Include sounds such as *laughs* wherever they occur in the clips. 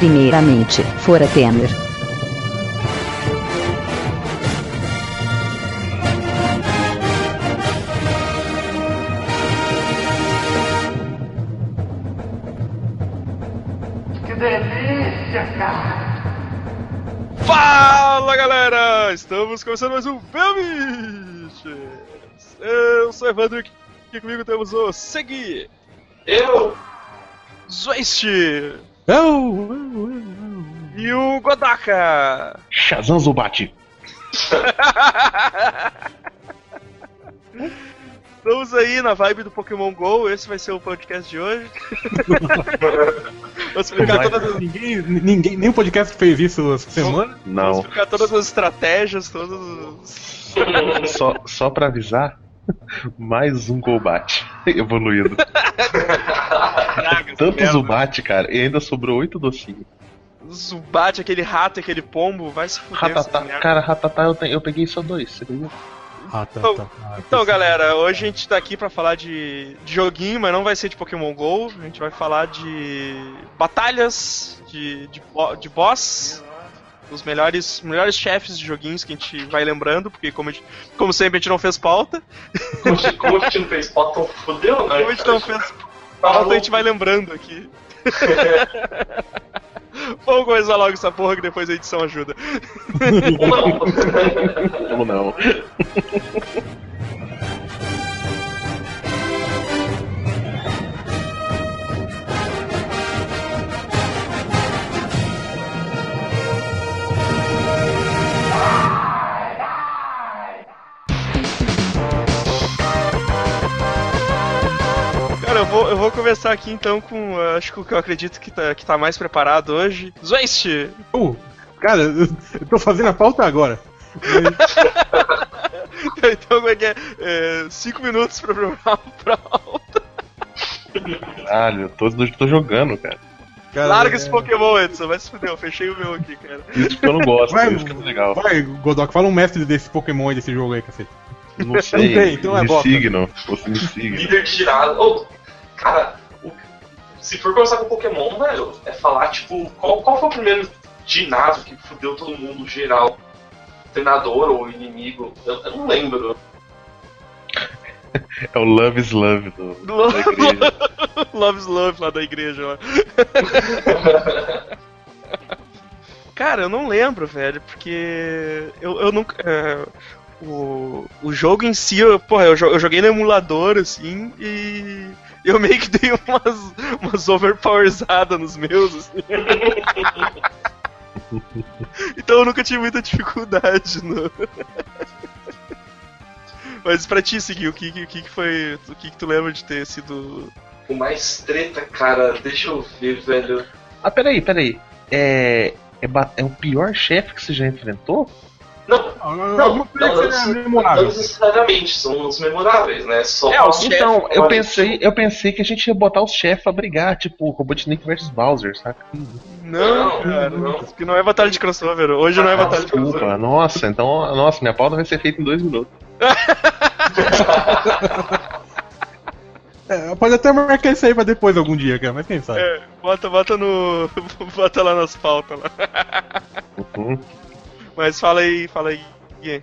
Primeiramente, fora Temer. Que delícia, cara! Fala galera! Estamos começando mais um Belmiches! Eu sou Evandro e aqui comigo temos o Segui, Eu? Zwist Eu, eu, eu, eu. e o Godaka! Shazam Zubat. Estamos aí na vibe do Pokémon GO, esse vai ser o podcast de hoje. *laughs* Vou explicar todas as, Ninguém, ninguém, nenhum podcast fez isso essa semana. vou Não. explicar todas as estratégias, todos os... Só, só pra avisar, mais um Golbat *laughs* evoluído. Tanto Zubat, cara, e ainda sobrou oito docinhos. Zubat, aquele rato, aquele pombo, vai se fuder. Ratatá, cara, Ratatá eu, eu peguei só dois, você acredita? Ah, tá, Então- tá. Ah, Então, pensei- galera, hoje a gente tá aqui pra falar de, de joguinho, mas não vai ser de Pokémon GO. A gente vai falar de batalhas, de, de, de boss, os melhores, melhores chefes de joguinhos que a gente vai lembrando, porque como, a gente- como sempre a gente não fez pauta. Como, a gente- como a gente não fez pauta, então fodeu, né? Como a gente não fez pauta, a gente vai lembrando aqui. *laughs* Vamos começar logo essa porra que depois a edição ajuda. Ou não. Como não? *laughs* eu vou, eu vou começar aqui então com. uh, acho que o que eu acredito que tá, que tá mais preparado hoje. Zwist! Uh, cara, eu tô fazendo a pauta agora. *laughs* então como é que é? É, cinco minutos pra preparar a pauta. Caralho, eu tô, tô jogando, cara. Cara, Larga é- esse Pokémon, Edson. Vai se fuder, eu fechei o meu aqui, cara. Isso que eu não gosto, Vai, isso que é legal. vai, Godok, fala um mestre desse Pokémon aí, desse jogo aí, cacete. Não sei, Não tem, então é me bosta. signo, você me signo. Líder de girada. Cara, o- se for começar com Pokémon, velho, é falar, tipo, qual, qual foi o primeiro ginásio que fudeu todo mundo geral? Treinador ou inimigo? Eu, eu não lembro. É o Love is Love do, Do- *laughs* da igreja. Love's Love lá da igreja lá. *laughs* Cara, eu não lembro, velho, porque eu, eu nunca. é, o, o jogo em si, eu, porra, eu, eu joguei no emulador, assim, e eu meio que dei umas, umas overpowerizadas nos meus, assim. então eu nunca tive muita dificuldade no. Mas pra ti, seguir, o que, que, que foi. O que, que tu lembra de ter sido O mais treta, cara, deixa eu ver, velho. Ah, peraí, peraí. É, é, é o pior chefe que você já enfrentou? Não, não, não, necessariamente, são os memoráveis, né? Só É, os Então, eu pensei, eu pensei que a gente ia botar os chefes pra brigar, tipo Robotnik vs Bowser, saca? Não, cara, não. Que não é batalha de crossover. Hoje não é Ah, batalha de crossover. Desculpa, nossa, então, nossa, minha pauta vai ser feita em dois minutos. *laughs* É, pode até marcar isso aí pra depois algum dia, cara, mas quem sabe. É, bota, bota no. *laughs* bota lá nas pautas lá. Uhum. Mas fala aí, fala aí.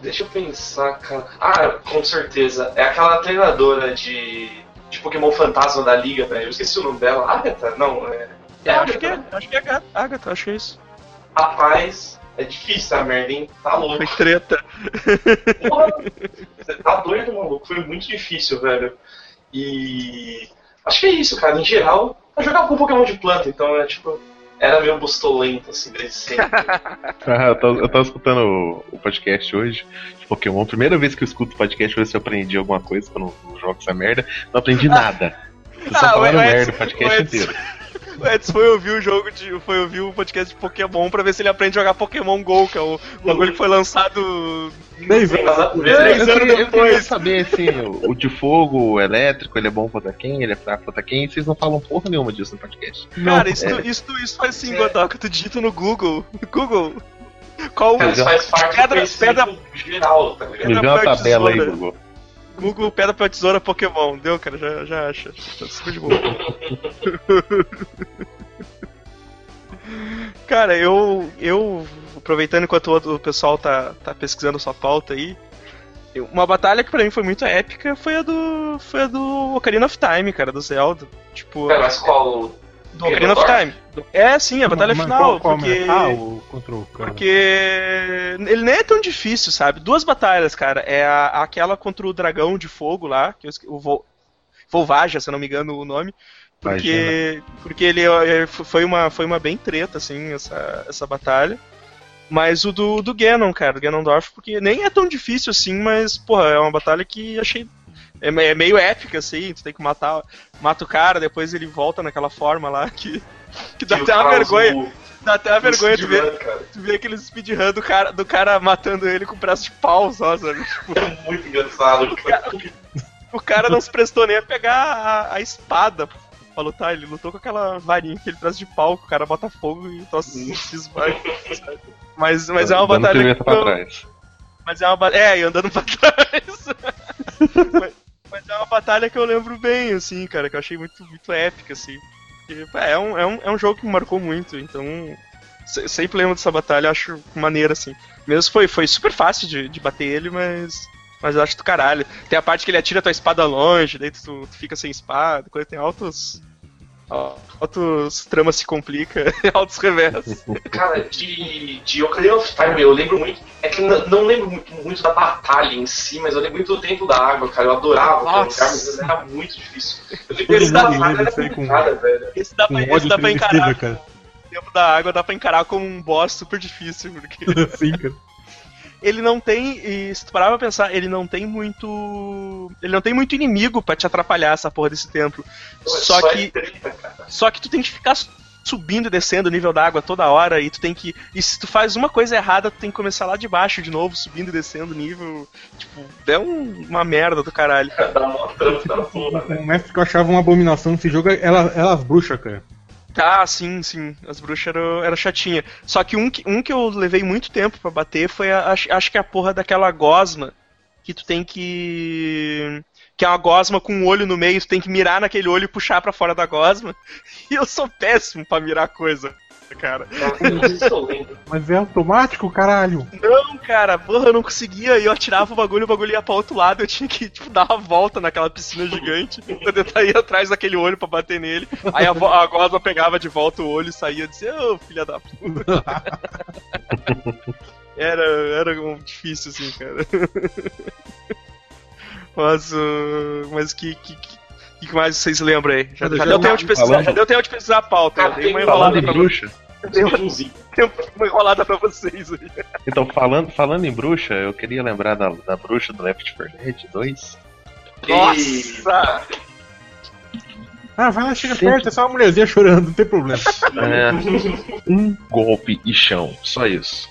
Deixa eu pensar, cara. Ah, com certeza. É aquela treinadora de, de Pokémon Fantasma da Liga, velho. Eu esqueci o nome dela. Agatha? Não, é. É, acho Agatha, que é, né? acho que é Agatha, Agatha, acho que é isso. Rapaz, é difícil a merda, hein? Tá louco. Foi treta. Porra, você tá doido, maluco. Foi muito difícil, velho. E. Acho que é isso, cara. Em geral, eu jogava com Pokémon de planta, então é tipo. Era meio bustolento, assim, desde sempre. *laughs* Ah, eu, tava, eu tava escutando o, o podcast hoje de Pokémon. Primeira vez que eu escuto podcast, ver se eu aprendi alguma coisa, que eu não, não jogo essa merda. Não aprendi nada. *laughs* Vocês só Ah, falaram o Edson- merda o podcast Edson- inteiro. *laughs* O *laughs* Edson foi ouvir o jogo de. Foi ouvir o podcast de Pokémon pra ver se ele aprende a jogar Pokémon GO, que é o bagulho que foi lançado. Anos. Três anos queria, eu depois. queria saber, assim, o, o de fogo, o elétrico, ele é bom contra quem, ele é fraco contra quem, vocês não falam porra nenhuma disso no podcast. Cara, isso, é. isso, isso faz assim, Godoka, tu digita no Google. Google. Qual isso faz parte Pedra- do conhecimento geral, tá ligado? Me vê uma tabela aí, tesoura. Google. Google Pedra Papel Tesoura Pokémon. Deu, cara, já, já acha. Tá super de boa. *laughs* Cara, eu, eu aproveitando enquanto o pessoal tá, tá pesquisando sua pauta aí, uma batalha que pra mim foi muito épica foi a do foi a do Ocarina of Time, cara, do Zelda. Tipo, Pera, mas qual. Do Ocarina of Time. É, sim, a batalha Mas final, qual- qual porque? Ah, o contra o cara. porque ele nem é tão difícil, sabe? Duas batalhas, cara. É a- aquela contra o dragão de fogo lá, que eu o Vol, Volvagia, se eu não me engano o nome. Porque, porque ele é, foi uma, foi uma bem treta, assim, essa, essa batalha. Mas o do, do Ganon, cara, do Ganondorf, porque nem é tão difícil assim, mas, porra, é uma batalha que achei. É, é meio épica, assim, tu tem que matar mata o cara, depois ele volta naquela forma lá que, que dá que o até uma vergonha. usou Dá até uma o vergonha tu ver, cara. tu vê aquele speedrun do cara, do cara matando ele com o braço de pau só, sabe? Tipo, É muito engraçado. cara. o cara não se prestou nem a pegar a, a espada pra lutar, ele lutou com aquela varinha que ele traz de pau, que o cara bota fogo e tosse se esmaga. sabe? Mas, mas é uma batalha. que trás. Mas é uma ba- É, e andando pra *laughs* trás. mas, mas é uma batalha que eu lembro bem, assim, cara, que eu achei muito, muito épica, assim. É, um, é, um, é um jogo que me marcou muito, então. se- Sempre lembro dessa batalha, acho maneira, assim. Mesmo foi, foi super fácil de, de bater ele, mas. Mas eu acho do caralho. Tem a parte que ele atira tua espada longe, daí tu, tu fica sem espada, quando tem altos. Altos tramas se complica, *laughs* altos revés. Cara, de, de Ocarina of Time, eu lembro muito. É que não lembro muito, muito da batalha em si, mas eu lembro muito do tempo da água, cara. Eu adorava aquele lugar, mas era muito difícil. Eu lembro Esse da- batalha lembra era isso aí com- complicada, velho. Esse dá pra, esse ódio dá pra encarar. cara. O tempo da água dá pra encarar como um boss super difícil, porque *laughs* Sim, cara. Ele não tem, e se tu parar pra pensar, ele não tem muito. Ele não tem muito inimigo pra te atrapalhar essa porra desse templo. Só é que, treta, cara. só que tu tem que ficar subindo e descendo o nível da água toda hora, e tu tem que. E se tu faz uma coisa errada, tu tem que começar lá de baixo de novo, subindo e descendo o nível. Tipo, é um- uma merda do caralho. Dá uma trampa da porra, velho. O mestre que eu achava uma abominação nesse jogo é ela, elas bruxas, cara. Ah, sim, sim. As bruxas eram era chatinha. Só que um, que um que eu levei muito tempo pra bater foi a, acho, acho que a porra daquela gosma que tu tem que. Que é uma gosma com um olho no meio, tu tem que mirar naquele olho e puxar pra fora da gosma. *laughs* E eu sou péssimo pra mirar coisa, *laughs* cara. Mas é automático, caralho. Não, cara, porra, eu não conseguia. E eu atirava o bagulho, o bagulho ia pra outro lado. Eu tinha que, tipo, dar uma volta naquela piscina gigante *laughs* pra tentar ir atrás daquele olho pra bater nele. Aí a, a gosma pegava de volta o olho e saía e dizia, ô, filha da puta. *laughs* era, era difícil, assim, cara. Mas, uh, mas que, que, que, que mais vocês lembram aí? Já, já eu deu tempo de pesquisar, falando- já deu tempo de pesquisar a pauta. Eu dei uma enrolada pra bruxa. *laughs* Dei uma enrolada pra vocês aí. Então, falando, falando em bruxa, eu queria lembrar da, da bruxa do Left 4 Dead 2. Nossa! Ah, vai lá, chega Sim. perto, é só uma mulherzinha chorando, não tem problema. É, um golpe e chão, só isso.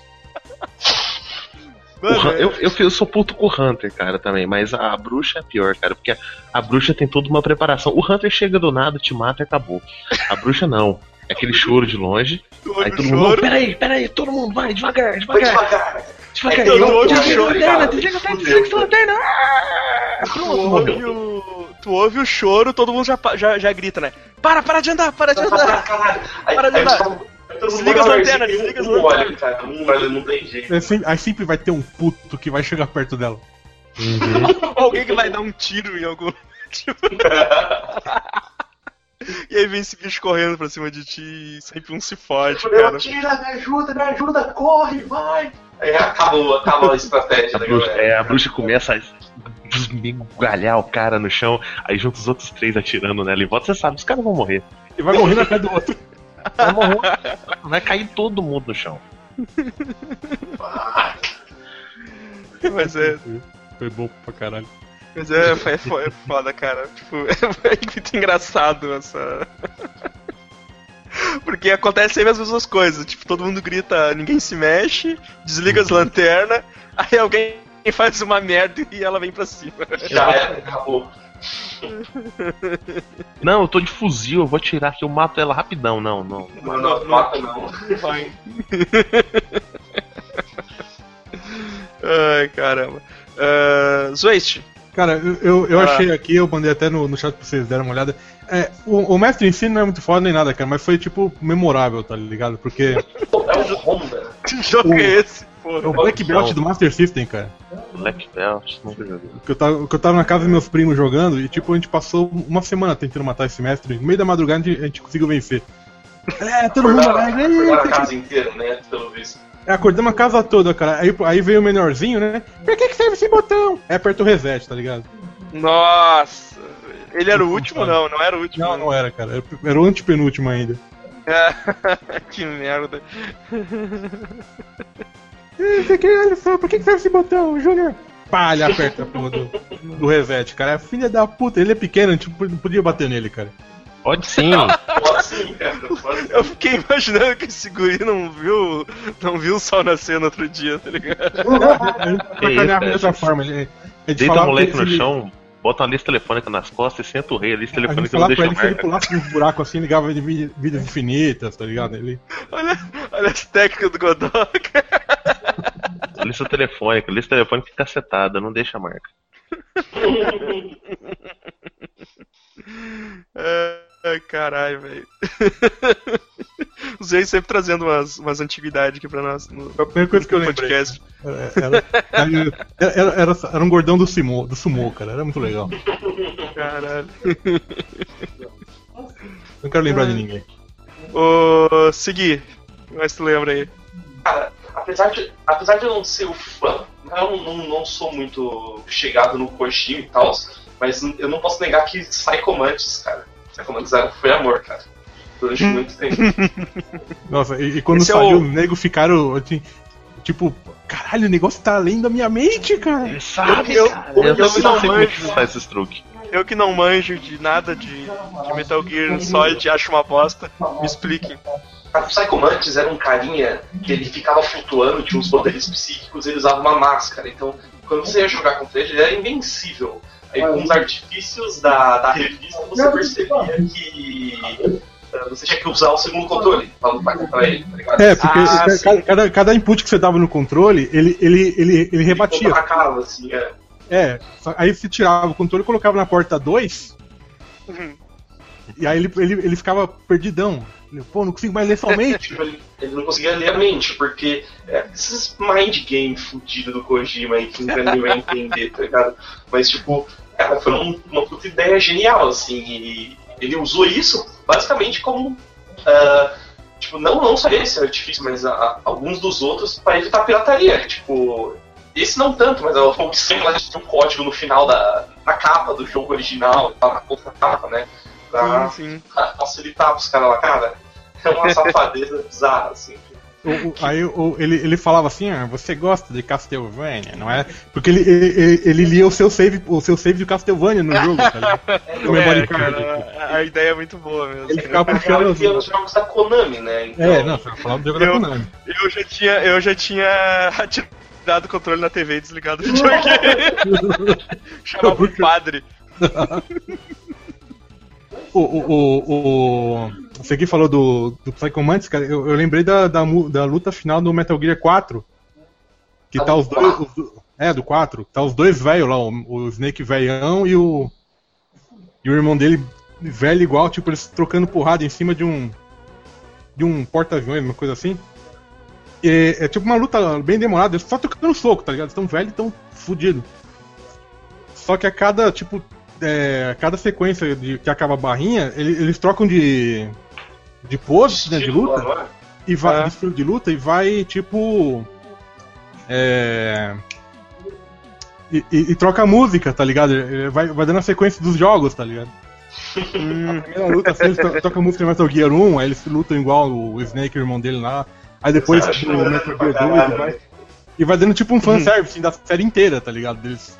Mano, Hun- eu, eu, eu sou puto com o Hunter, cara, também, mas a bruxa é pior, cara, porque a, a bruxa tem toda uma preparação. O Hunter chega do nada, te mata e acabou. A bruxa não. É aquele choro de longe. tu Aí todo o mundo, choro. peraí, peraí, todo mundo vai, devagar, Vai devagar, devagar. devagar. É que eu Eu- tô de desliga a choro, lanterna, cara. desliga a lanterna, Fudeu. desliga a lanterna. Ah, Tu Pronto, ouve, morreu. o, tu ouve o choro, todo mundo já, já, já grita, né? Para, para de andar, para de andar! Caralho. Aí, Para de aí andar. Todo mundo Desliga as lanternas, ver, desliga as lanternas. olha, cara. Olha, não tem jeito. É sempre- aí sempre vai ter um puto que vai chegar perto dela. *laughs* Alguém que vai dar um tiro em algum. Tipo... *laughs* e aí vem esse bicho correndo pra cima de ti e sempre um se fode, cara. Tira, me ajuda, me ajuda, corre, vai. Aí acabou, acabou a estratégia A da bruxa, galera. é, a bruxa começa a desmigalhar o cara no chão, aí junta os outros três atirando nela em volta, você sabe, os caras vão morrer. E vai *laughs* morrendo atrás do outro. Vai morrer. Vai cair todo mundo no chão. Mas é, Foi bom pra caralho. mas é, é, fo- é foda, cara. Tipo, *laughs* é muito engraçado essa. Porque acontece sempre as mesmas coisas. Tipo, todo mundo grita, ninguém se mexe, desliga as lanternas, aí alguém faz uma merda e ela vem pra cima. Já era, acabou. Não, eu tô de fuzil, eu vou atirar aqui, eu mato ela rapidão. Não, não. Não, não, mata não. Vai. Ai, caramba. Uh, Zwist, Cara, eu, eu, eu Ah. achei aqui, eu mandei até no, no chat pra vocês darem uma olhada. É, o, o mestre em si não é muito foda nem nada, cara, mas foi tipo memorável, tá ligado? Porque *laughs* é um Honda. Que jogo O- é esse, é o Black Belt do Master System, cara. Black Belt, nunca joguei. Que eu, tava, que eu tava na casa dos meus primos jogando e tipo, a gente passou uma semana tentando matar esse mestre. No meio da madrugada a gente, a gente conseguiu vencer. É, todo mundo alegre. acordava a é, casa inteira, né? Pelo visto. É, acordamos a casa toda, cara. Aí, aí veio o menorzinho, né? Pra que, que serve esse botão? Aí aperta o reset, tá ligado? Nossa. Ele era o último? Não, não era o último. Não, não era, cara. Era, era o antepenúltimo ainda. *laughs* que merda. É, olha só, pra que, que serve esse botão, Júnior? Pá, ele aperta a porra do, do reset, cara. É filha da puta, ele é pequeno, a gente não podia bater nele, cara. Pode sim. *laughs* Pode cara. Pode assim. Eu fiquei imaginando que esse guri não viu, não viu o sol nascer no outro dia, tá ligado? Ele outra cara. forma. Ele, a gente Deita o moleque no ele- chão, bota uma lista telefônica nas costas e senta o rei. A lista A telefônica não falava pra deixa ele que se ele pulasse nos buracos assim, ligava de vi- vidas infinitas, tá ligado? Ele, Olha, olha as técnicas do Godoka. Lista telefônica, lista telefônica cacetada, não deixa marca. *laughs* Ai, caralho, velho. *laughs* Os reis sempre trazendo umas, umas antiguidades aqui pra nós no a primeira coisa que eu lembrei. podcast. Era, era, era, era, era um gordão do sumo, do sumo, cara. Era muito legal. Caralho. Não quero lembrar de ninguém. Ô, seguir. Mas tu lembra aí. Cara, apesar de, apesar de eu não ser o fã, eu não, não, não sou muito chegado no Kojima e tal, mas eu não posso negar que Psycho Mantis, cara. Psycho Mantis foi amor, cara. Durante muito tempo. *laughs* Nossa, e, e quando Esse é saiu, o- os negros ficaram assim, tipo, caralho, o negócio tá além da minha mente, cara. Sabe, Eu- cara. eu- Eu, eu não sei não como manjo. que faz esse truque. Eu que não manjo de nada de, de Metal Gear Solid acho uma bosta. Me expliquem. A Psycho Mantis era um carinha que ele ficava flutuando, tinha uns poderes psíquicos, ele usava uma máscara. Então, quando você ia jogar contra ele, ele era invencível. Aí, com os artifícios da, da revista, você percebia que eh, você tinha que usar o segundo controle pra lutar contra ele, tá ligado? É, porque Ah, cada, cada, cada input que você dava no controle, ele, ele, ele, ele rebatia. Contra-atacava, assim, é. É, aí você tirava o controle e colocava na porta 2, Uhum. E aí ele, ele, ele ficava perdidão. Ele, Pô, não consigo mais ler somente. *laughs* Tipo, ele, não conseguia ler a mente, porque é, esses mind game fudido do Kojima aí que ninguém vai entender, tá ligado? Mas, tipo, cara, foi um- uma puta ideia genial, assim, e ele usou isso basicamente como. ah, tipo, não, não só esse artifício, mas a- a- alguns dos outros para evitar pirataria. Tipo, esse não tanto, mas a opção lá de ter um código no final da, da capa do jogo original, tá na capa, né? Pra Sim, sim. pra facilitar pros caras lá, cara. É uma *laughs* safadeza bizarra, assim. O- o- aí o- ele, ele falava assim, ah, você gosta de Castlevania, não é? Porque ele, ele, ele- lia o seu save, o seu save de Castlevania no jogo, tá *laughs* É, cara, a- a ideia é muito boa mesmo. Ele ficava puxando. ia nos jogos da Konami, né? Então, É, não, você falava do jogo da Eu- Konami. Eu já tinha, eu já tinha *laughs* atirado o controle na TV e desligado o videogame. Chamava o padre. O, o, o, você aqui falou do, do Psycho Mantis, cara, eu, eu lembrei da, da, da luta final do Metal Gear 4. Que Ah, tá do os dois. os é, do 4. Tá os dois velhos lá, o, o Snake velhão e o. E o irmão dele velho igual, tipo, eles trocando porrada em cima de um. De um porta-aviões, uma coisa assim. E é tipo uma luta bem demorada, eles só trocando soco, tá ligado? Eles tão velhos e tão fudidos. Só que a cada, tipo, é, cada sequência de, que acaba a barrinha, ele- eles trocam de. de pose, né, de luta, e vai, É. de estilo de luta, e vai, tipo. É. E, e- e troca a música, tá ligado? Vai, vai dando a sequência dos jogos, tá ligado? A primeira luta, assim, eles to- tocam a música do Metal Gear 1, aí eles lutam igual o Snake, o irmão dele lá. Aí depois o Metal Gear 2 e vai, e vai dando tipo um fanservice assim, da série inteira, tá ligado? Deles,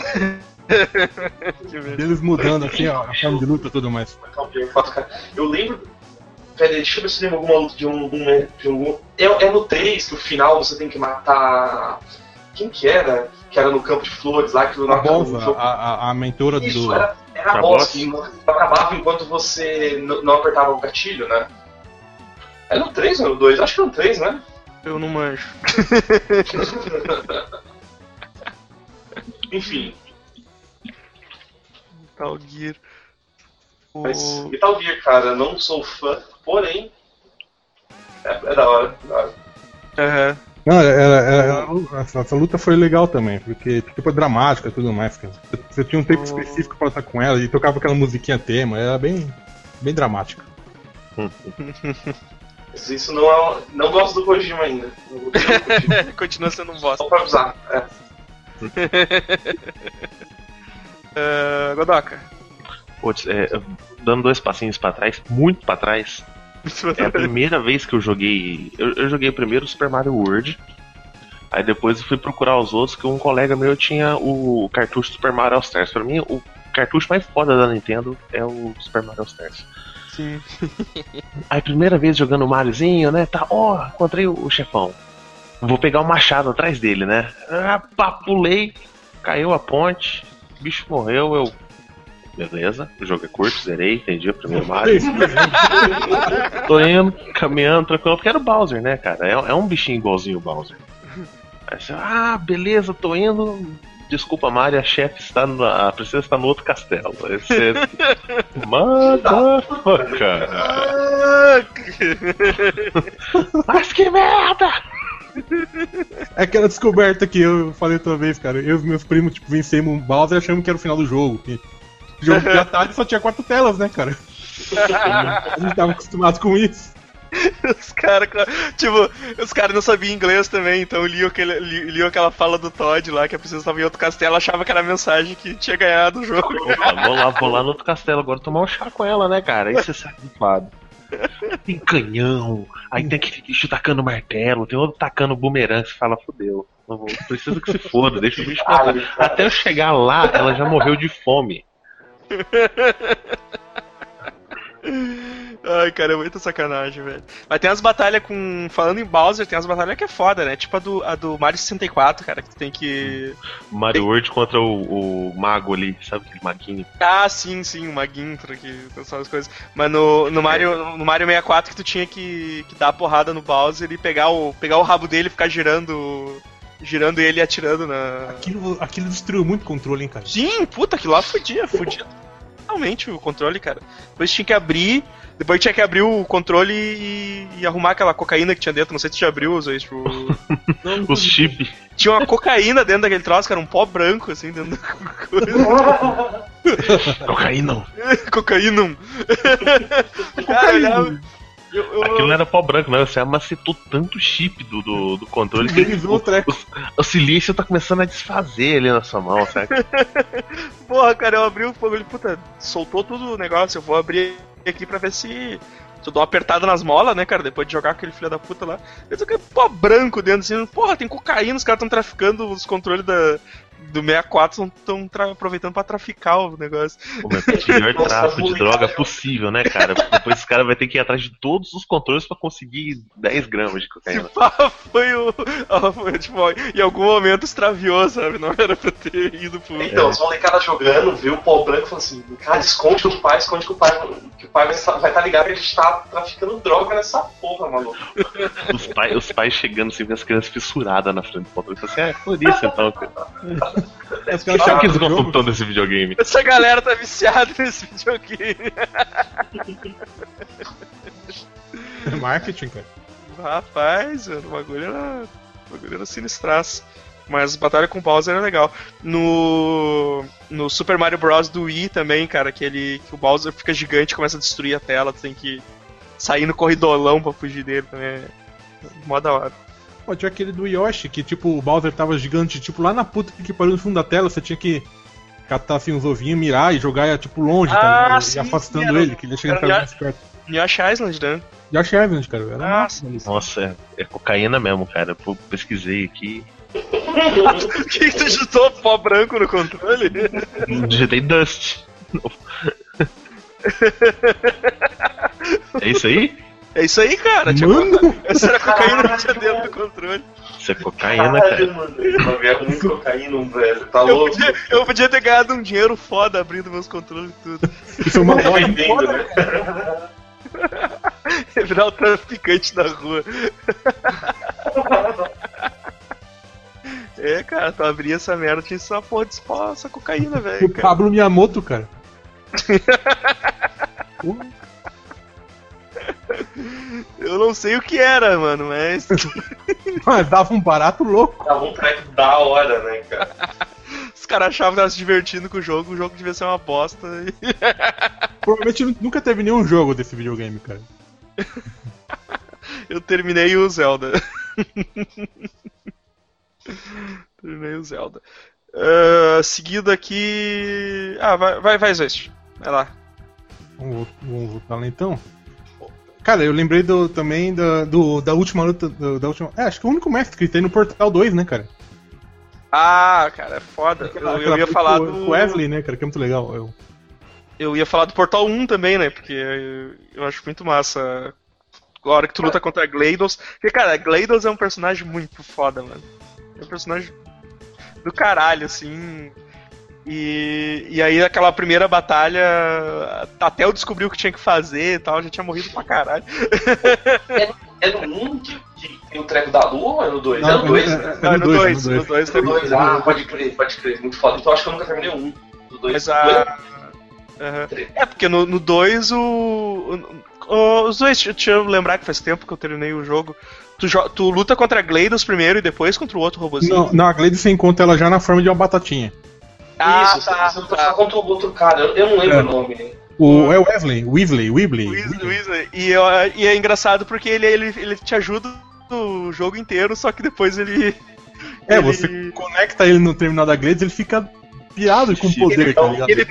*laughs* deles mudando assim, ó, a forma de luta e tudo mais. Metal Gear 4, cara. Eu lembro. Pera aí, deixa eu ver se eu lembro alguma luta de um. de um- de um- é, é no 3 que o final você tem que matar. Quem que era? Que era no campo de flores lá, que A no Bosa, jogo. a, a, a mentora Isso, do. era, era a boss boss? que não acabava enquanto você não apertava o gatilho, né? É no 3 ou no 2? Acho que é no 3, né? Eu não manjo. *laughs* Enfim, Metal Gear. O... Mas Metal Gear, cara, não sou fã, porém. É, é da hora, da hora. Aham. Não, ela, ela- essa, essa luta foi legal também, porque tipo, é dramática e tudo mais, cara. Você, você tinha um tempo específico pra lutar com ela e tocava aquela musiquinha tema, era bem, bem dramática. *laughs* Mas isso não é. Não gosto do Kojima ainda. Não gosto do Kojima. *laughs* Continua sendo um bosta. Só pra avisar. É. *laughs* Ah, Godoka. Putz, é, dando dois passinhos pra trás, muito pra trás, é a primeira vez que eu joguei. Eu, eu joguei primeiro Super Mario World. Aí depois eu fui procurar os outros, que um colega meu tinha o cartucho Super Mario All Stars. Pra mim, o cartucho mais foda da Nintendo é o Super Mario All Stars. Sim. *laughs* Aí, primeira vez jogando o Mariozinho, né? Tá, ó, encontrei o, o chefão. Vou pegar o machado atrás dele, né? Ah, pá, pulei, caiu a ponte, o bicho morreu, eu. Beleza, o jogo é curto, zerei, entendi o primeiro *laughs* Mario. Tô indo, caminhando, tranquilo, porque era o Bowser, né, cara? É, é um bichinho igualzinho o Bowser. Aí você, ah, beleza, tô indo. Desculpa, Mario, a chefe está no, a princesa está no outro castelo. Aí você. *laughs* Motherfucker! Mas que merda! É aquela descoberta que eu falei outra vez, cara. Eu e os meus primos, tipo, vencemos um Bowser e achamos que era o final do jogo. O jogo de tarde só tinha quatro telas, né, cara? *laughs* A gente tava acostumado com isso. Os caras, tipo, os caras não sabiam inglês também, então liam, aquele, li- liam aquela fala do Todd lá, que a princesa estava em outro castelo, achava que era a mensagem que tinha ganhado o jogo. Opa, vou lá, vou lá no outro castelo agora tomar um chá com ela, né, cara? Aí você sai culpado. Tem canhão, aí tem aquele bicho tacando martelo, tem outro tacando bumerangue, você fala, vou- Preciso que se foda, *laughs* deixa o bicho passar. Até eu chegar lá, ela já morreu de fome. *laughs* Ai, cara, é muita sacanagem, velho. Mas tem umas batalhas com. Falando em Bowser, tem umas batalhas que é foda, né? Tipo a do, a do Mario 64, cara, que tu tem que. Mario World contra o, o mago ali, sabe aquele maguinho? Ah, sim, sim, o Maguinho que transforma as coisas. Mas no, no, Mario, no Mario 64 que tu tinha que, que dar a porrada no Bowser e pegar o, pegar o rabo dele e ficar girando. Girando ele e atirando na. Aquilo, aquilo destruiu muito o controle, hein, cara. Sim, puta, aquilo lá fudia, fudia totalmente o controle, cara. Depois tinha que abrir. Depois tinha que abrir o controle e, e arrumar aquela cocaína que tinha dentro. Não sei se tu já abriu os tipo. *laughs* Os chip. Tinha uma cocaína dentro daquele troço, cara, um pó branco, assim, dentro da coisa. *laughs* Cocaína. *laughs* Cocaína. Cara, eu, eu, eu- Aquilo não era pó branco, não. Você amacetou tanto chip do, do, do controle que o treco. o silício tá começando a desfazer ali na sua mão, sabe? *laughs* Porra, cara, eu abri o fogo e, puta, soltou tudo o negócio. Eu vou abrir aqui pra ver se. Se eu dou uma apertada nas molas, né, cara? Depois de jogar aquele filho da puta lá. Eu tô com pó branco dentro assim. Porra, tem cocaína, os caras estão traficando os controles da, do 64, estão aproveitando pra traficar o negócio. Pô, mas o *laughs* Nossa, tráfico de droga possível, né, cara? *laughs* Depois esse cara vai ter que ir atrás de todos os controles pra conseguir 10 gramas de Se cocaína. pá, *laughs* foi o. ah, foi, tipo, em algum momento extraviou, sabe? Não era pra ter ido pro. Então, os molecadas jogando, viu o pó branco e falou assim, cara, esconde o pai, esconde que o pai, que o pai vai estar tá ligado que a gente tá traficando droga nessa porra, maluco. Os, pai- os pais chegando assim, com as crianças fissuradas na frente do controle. Falei assim, é por isso então. cara. Os caras gostam jogo, tanto desse videogame? Essa galera tá viciada nesse videogame. Marketing, cara. Rapaz, mano, o bagulho era. O bagulho era sinistraço. Mas batalha com o Bowser era legal. No. No Super Mario Bros. do Wii também, cara, que ele. que o Bowser fica gigante e começa a destruir a tela, tu tem que sair no corridolão pra fugir dele também. É mó da hora. Pô, tinha aquele do Yoshi, que tipo, o Bowser tava gigante, tipo, lá na puta que pariu no fundo da tela, você tinha que catar assim uns ovinhos, mirar e jogar, tipo, longe, Ah, tá sim, E afastando era- ele, que ele ia chegar era cada mais perto. Yoshi Island, né? Yoshi Island, cara, era Ah. Nossa, é, é cocaína mesmo, cara. Pô, pesquisei aqui. Por *laughs* que, que tu chutou pó branco no controle? Digitei Dust. *laughs* É isso aí? É isso aí, cara. Tinha Mano! *laughs* Essa era a cocaína que tinha dentro do controle. Isso é cocaína, cara. Caralho, mano. Eu ganhar muito cocaína, velho. Tá Eu louco? podia, eu podia ter ganhado um dinheiro foda abrindo meus controles e tudo. *laughs* Isso é uma Tá loja vendendo, foda, né? Ia *laughs* virar o traficante da rua. É, cara, tu abria essa merda, tinha essa porra de espó, essa cocaína, O velho. cara. Pablo Miyamoto, cara. Eu não sei o que era, mano, mas. *laughs* Mas dava um barato louco. Tava um treco da hora, né, cara? Os caras achavam que tava se divertindo com o jogo, o jogo devia ser uma bosta. e- *laughs* Provavelmente nu- nunca teve nenhum jogo desse videogame, cara. Eu terminei o Zelda. terminei o Zelda. Ah, seguido aqui. Ah, vai, vai, vai Zwest. Vai lá. Vamos, vamos voltar lá então. Cara, eu lembrei do, também da, do, da última luta. do- da última, é, acho que o único mestre que tem no Portal 2, né, cara? Ah, cara, é foda. Eu, Aquela- eu aquela ia com- falar do. o Wesley, né, cara, que é muito legal. Eu, Eu ia falar do Portal 1 também, né? Porque eu, eu acho muito massa. A hora que tu luta contra a GLaDOS. Porque, cara, a GLaDOS é um personagem muito foda, mano. É um personagem do caralho, assim. E, e aí, aquela primeira batalha, até eu descobri o que tinha que fazer e tal, já tinha morrido pra caralho. É no 1 que, que tem o treco da lua ou é no 2? É no 2, é- né? é- no no dois, 2, no no dois. 2 É no 2, ah, pode crer, pode crer, muito foda. Então acho que eu nunca terminei o 1. Do 2. Mas a. Aham. É, porque no 2 o. Os dois, deixa eu lembrar que faz tempo que eu terminei o jogo. Tu, jo- tu luta contra a GLaDOS primeiro e depois contra o outro robôzinho. não, não, a Glade você encontra ela já na forma de uma batatinha. Ah, Isso, tá, você, tá. tá contra o outro cara, eu, eu não lembro É. o nome. O, é o Wesley, Weasley, Weasley. Weasley, Weasley. E, eu- e é engraçado porque ele, ele, ele te ajuda o jogo inteiro, só que depois ele. É, ele- você conecta ele no terminal da Glade ele fica pirado com o poder, tá ligado? Ele,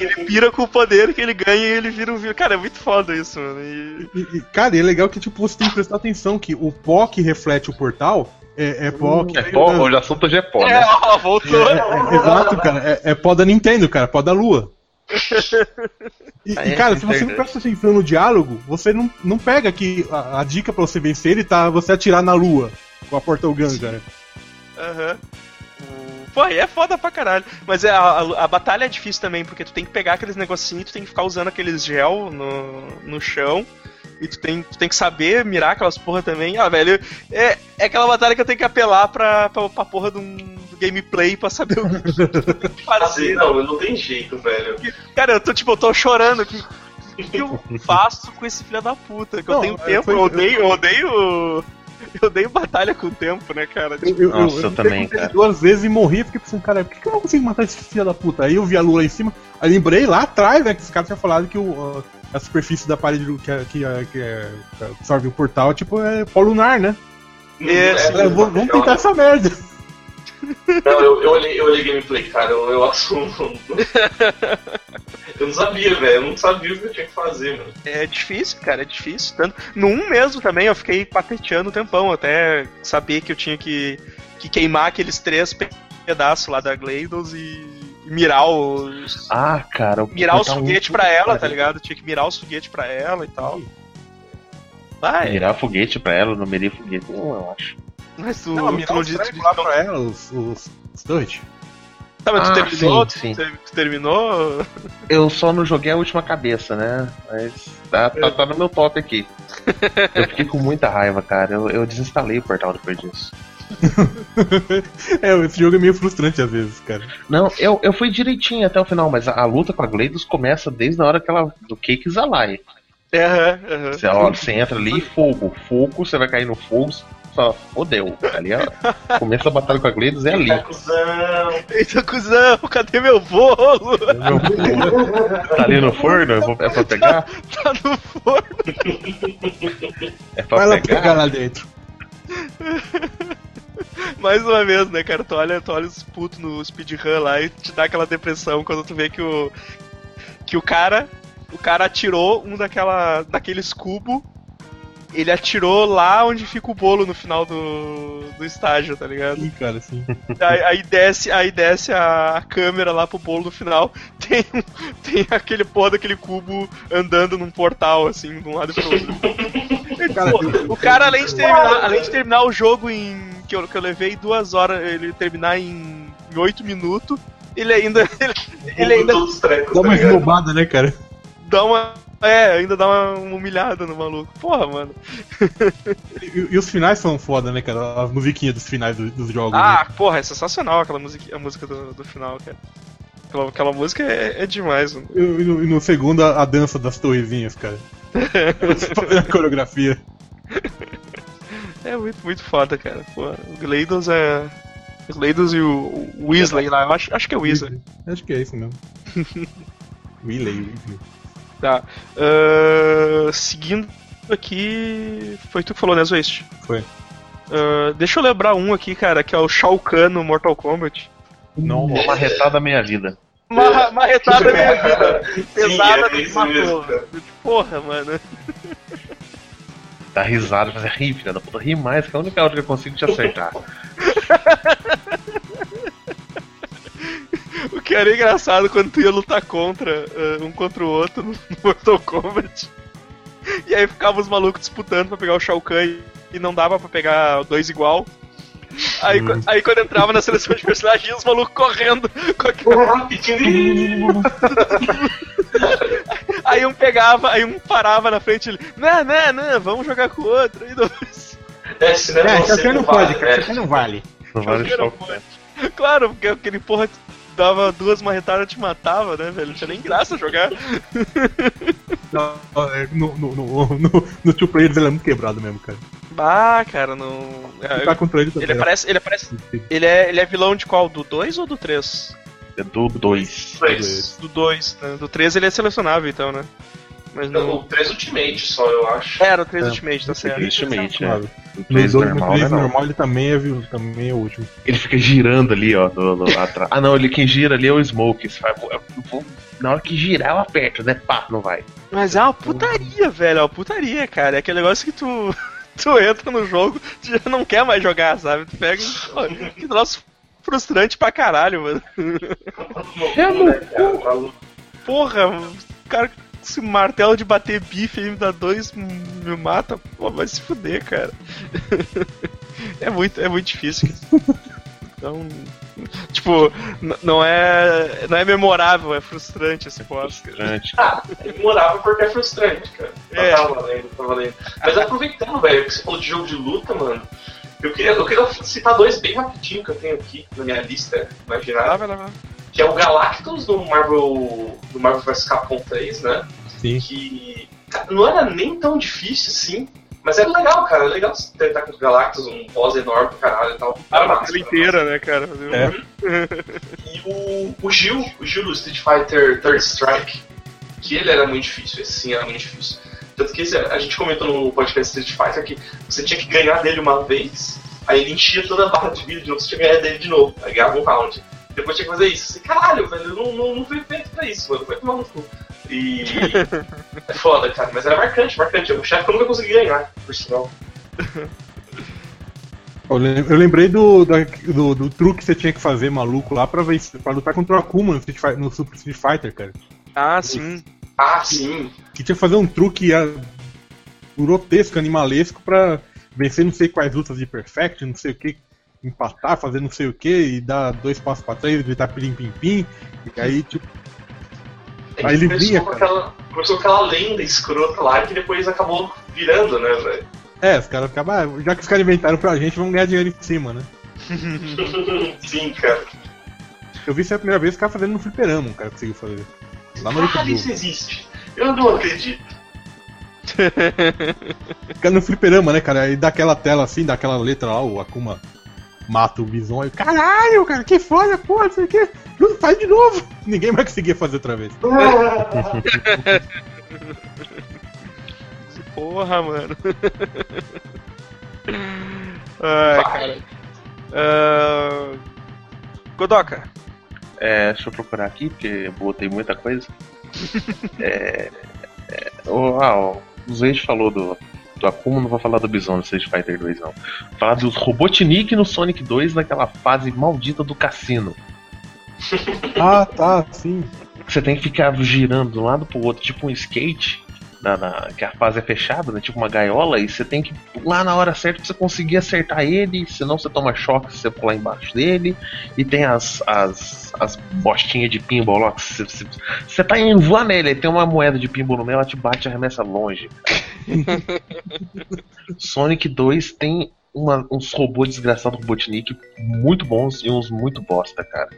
ele pira com o poder que ele ganha e ele vira um. Cara, é muito foda isso, mano. E- E, e, cara, e é legal que tipo, você tem que prestar atenção que o pó que reflete o portal é, é pó que É veio pó, da- hoje o assunto hoje é pó, É, né? ó, voltou. É, é, exato, cara. É, é pó da Nintendo, cara. Pó da Lua. E, e, é cara, se você não presta atenção no diálogo, você não, não pega que a, a dica pra você vencer ele tá você atirar na Lua com a Portal Gun, cara. Aham. O- Pô, aí é foda pra caralho. Mas é, a, a, a batalha é difícil também, porque tu tem que pegar aqueles negocinhos, tu tem que ficar usando aqueles gel no, no chão. E tu tem, tu tem que saber mirar aquelas porra também. Ah, velho, é, é aquela batalha que eu tenho que apelar pra, pra, pra porra de um gameplay pra saber o que que Fazer, não, não tem jeito, velho. Cara, eu tô tipo, eu tô chorando. O que, o que eu faço com esse filho da puta? Que eu Não, tenho é, tempo, foi- eu odeio, eu odeio. Eu odeio batalha com o tempo, né, cara? Eu, eu, Nossa, eu tentei também, cara. duas vezes e morri. Fiquei pensando, cara, por que, que eu não consigo matar esse filho da puta? Aí eu vi a Lua lá em cima. Aí lembrei lá atrás, né, que os caras tinham falado que o, a, a superfície da parede que, é- que, é- que, é- que absorve o portal tipo, é pó lunar, né? Esse, É, vamos vamos tentar essa merda. Não, eu, eu, olhei, eu olhei gameplay, cara, eu, eu assumo. *laughs* eu não sabia, velho, eu não sabia o que eu tinha que fazer, mano. É difícil, cara, é difícil. Tanto, no 1 mesmo também eu fiquei pateteando um tempão, até saber que eu tinha que, que queimar aqueles três pe- pedaços lá da GLaDOS e, mirar os. Ah, cara. o mirar os um, foguetes puta pra que ela, tá ligado? Tinha que mirar os foguetes pra ela e tal. Vai, Mirar foguete pra ela, não mirei foguete, não, eu acho. mas tu Não, tu não disse não- pra ela, os, os, os touch. Tá, mas tu Ah, terminou? sim, tu, tu terminou? Eu só não joguei a última cabeça, né? Mas tá, tá, tá no meu top aqui. Eu fiquei com muita raiva, cara. Eu, eu desinstalei o portal depois disso. *laughs* é, esse jogo é meio frustrante às vezes, cara. Não, eu, eu fui direitinho até o final, mas a, a luta com a Gleidos começa desde a hora que ela. do Cake Zalai. Aham, aham. Você, ó, você entra ali e fogo. Fogo, você vai cair no fogo, só fodeu. Ali, ó. Começa a batalha com a Gleidos é ali. Tá, cuzão. Eita, cuzão, cadê meu bolo? Tá ali no forno? Eu vou- É pra pegar? tá no forno. É pra Vai lá pegar? pegar lá dentro. Mais uma vez, né, cara? Tu olha, tu olha os putos no speedrun lá e te dá aquela depressão quando tu vê que o. Que o cara. O cara atirou um daquela. daqueles cubos. Ele atirou lá onde fica o bolo no final do, do estágio, tá ligado? Sim, cara, sim. Aí, aí desce, aí desce a câmera lá pro bolo no final. *laughs* Tem, tem aquele porra daquele cubo andando num portal, assim, de um lado pro outro. Cara, *laughs* Pô, o cara, além de terminar, além de terminar o jogo em. Que eu, que eu levei duas horas, ele terminar em, em oito minutos, ele ainda. *laughs* Ele, ele ainda trecos, dá tá uma esnobada, né, cara? dá uma. É, ainda dá uma, uma humilhada no maluco. Porra, mano. E, e os finais são foda, né, cara? As musiquinhas dos finais do- dos jogos. Ah, né? porra, é sensacional aquela música, a música do, do final, cara. Aquela, aquela música é, é demais, mano. E no, e no segundo, a, a dança das torrezinhas, cara. Fazendo *laughs* a coreografia. É muito, muito foda, cara. Pô, o Gleidos é. O Gleidos e o o Weasley lá, eu acho, acho que é Weasley. Acho que é isso mesmo. *laughs* Willy, Willy. Tá. Ahn, seguindo aqui. Foi tu que falou, né, Zwist? Foi. Ahn, deixa eu lembrar um aqui, cara, que é o Shao Kahn no Mortal Kombat. Não, Uma marretada da minha vida. Uma, uma retada da minha vida. *laughs* Pesada é me matou. mesmo. Porra, mano. Dá risada, mas é rir, filha da puta. Ri mais, que é a única hora que eu consigo te acertar. *laughs* O que era engraçado quando tu ia lutar contra ah, um contra o outro *laughs* no Mortal Kombat. E aí ficavam os malucos disputando pra pegar o Shao Kahn e- e não dava pra pegar dois igual. Aí, qu- aí quando entrava na seleção de personagens, ia os malucos correndo com Rapidinho. *laughs* Aí um pegava, aí um parava na frente e ele, não, não, não, vamos jogar com o outro. Aí dois. É, se não é, É, aqui não vale, pode, cara. né? Aqui não vale. Não vale choque. pode. Claro, porque aquele porra dava duas marretadas e te matava, né, velho? Não tinha nem graça jogar. Não, é, No, no, no, no, no Two Players ele é muito quebrado mesmo, cara. Ah, cara, não. Você tá contra ele também. Ele parece. Ele parece. Ele é, ele é vilão de qual? Do 2 ou do 3? É do 2. Três. Do 2, né? Do 3 ele é selecionável, então, né? Mas Não, o 3 Ultimate só, eu acho. Era o 3 É, Ultimate, tá certo. Ultimate, é. O No 3 dois- normal, no né, normal ele também é, vil- também é o último. Ele fica girando ali, ó, do, do- atrás. Ah, não, ele quem gira ali é o Smoke. Isso vai- eu vou- na hora que girar, eu aperto, né? Pá, não vai. Mas é uma putaria, velho. É uma putaria, cara. É aquele negócio que tu. *laughs* Tu entra no jogo, tu já não quer mais jogar, sabe? Tu pega. e, Pô, que troço frustrante pra caralho, mano. Loucura, cara? Maluco. Porra, o cara esse martelo de bater bife aí me dá dois, me mata. Pô, vai se fuder, cara. *laughs* É muito, é muito difícil. Então. Tipo, não é. Não é memorável, é frustrante esse boss. Frustrante. Ah, ele morava porque é frustrante, cara. É. Tá valendo, tá valendo. Mas aproveitando, velho, que você falou de jogo de luta, mano. Eu queria, eu queria citar dois bem rapidinho que eu tenho aqui na minha lista Lá, imaginária. vai lá, vai lá. Que é o Galactus do Marvel. do Marvel vs Capcom 3, né? Sim. Que cara, não era nem tão difícil assim. Mas era legal, cara. É legal você tentar contra o Galactus, um boss enorme pra caralho e tal. Era uma massa, inteira, né, cara? É. E o, o Gil, o Gil do Street Fighter Third Strike, que ele era muito difícil, esse sim era muito difícil. Tanto que esse- a gente comentou no podcast Street Fighter que você tinha que ganhar dele uma vez, aí ele enchia toda a barra de vida de novo, você tinha que ganhar dele de novo, aí ganhava um round. Depois tinha que fazer isso. Caralho, velho, eu não, não, não fui feito pra isso, mano, foi tomar no cu. E. *laughs* é foda, cara, mas era marcante, marcante. O chefe que eu nunca consegui ganhar, por sinal. Eu lem- eu lembrei do, da- do, do truque que você tinha que fazer maluco lá pra, vencer, pra lutar contra o Akuma no, Street no Super Street Fighter, cara. Ah, sim. Ah, sim. Que tinha que fazer um truque ah, grotesco, animalesco pra vencer não sei quais lutas de Perfect, não sei o que, empatar, fazer não sei o que, e dar dois passos pra trás, gritar pirim pim pim, e aí tipo. Aí ele começou, vinha, com cara. aquela, começou com aquela lenda escrota lá que depois acabou virando, né, velho? É, os caras ficavam, ah, já que os caras inventaram pra gente, vamos ganhar dinheiro em cima, né? *laughs* sim, cara. Eu vi isso a primeira vez, o cara fazendo no fliperama, o cara conseguiu fazer. Lá no Caralho, isso Oricadu. existe. Eu não acredito. Fica no fliperama, né, cara? Aí dá aquela tela assim, dá aquela letra lá, o Akuma mata o Bison. Aí, caralho, cara, que foda, porra, não sei o que. Não, faz de novo. *laughs* Ninguém vai conseguir fazer outra vez. *laughs* Porra, mano. *laughs* Ai, cara. Ah, Godoka. É, deixa eu procurar aqui, porque eu botei muita coisa. é, é, o, ah, o Zeide falou do, do Akuma, não vou falar do Bison no Street Fighter 2, não. Vou falar dos Robotnik no Sonic 2 naquela fase maldita do cassino. *laughs* Ah, tá, sim. Você tem que ficar girando de um lado pro outro, tipo um skate, na, na- que a fase é fechada, né? Tipo uma gaiola, e você tem que pular na hora certa pra você conseguir acertar ele, senão você toma choque se você pular embaixo dele. E tem as, as, as bostinhas de pinball lá, que você, você, você tá indo voar nele, aí tem uma moeda de pinball no meio, ela te bate e arremessa longe. Sonic 2 tem uma- uns robôs desgraçados Robotnik muito bons e uns muito bosta, cara.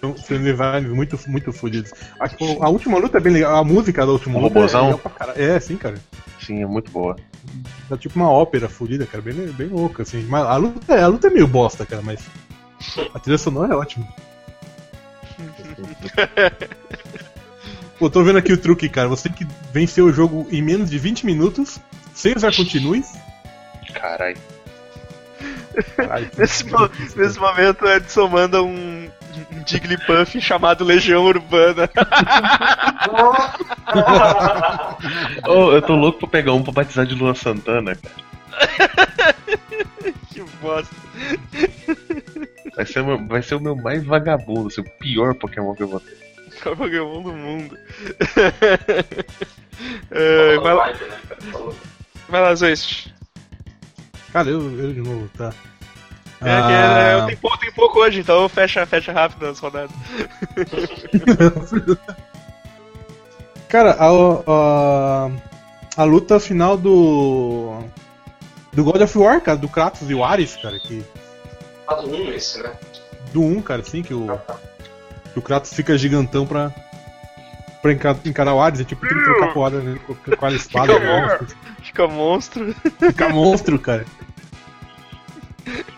são, designs muito, muito fodidos. A, tipo, a última luta é bem legal. A música da última O luta é pra caralho. É, sim, cara. Sim, é muito boa. É tipo uma ópera fodida, cara. Bem, bem louca, assim. Mas a luta, é- a luta é meio bosta, cara, mas. A trilha sonora é ótima. *laughs* Pô, tô vendo aqui o truque, cara. Você tem que vencer o jogo em menos de 20 minutos, sem usar continues. Caralho. *laughs* Nesse, mo- nesse momento, o Edson manda um, um Jigglypuff chamado Legião Urbana. *laughs* Ô, eu tô louco pra pegar um pra batizar de Luan Santana, cara. *laughs* que bosta. Vai ser, o meu- vai ser o meu mais vagabundo, o pior Pokémon que eu vou ter. Qual Pokémon do mundo? *laughs* É, vai, lá, né, vai lá, Zoist. Cara, eu, eu de novo, tá. É, que é, Ah, eu tenho pouco, tenho pouco hoje, então fecha, fecha rápido as rodadas. *laughs* Cara, a, a, a luta final do. Do God of War, cara, do Kratos e o Ares, cara, que. Ah, do 1 esse, né? Do 1, cara, assim, que o. Que o Kratos fica gigantão pra. Pra enca- encarar o Ares, é tipo, tem que trocar porrada nele com, com a espada. Fica né? Fica monstro. Fica monstro, cara.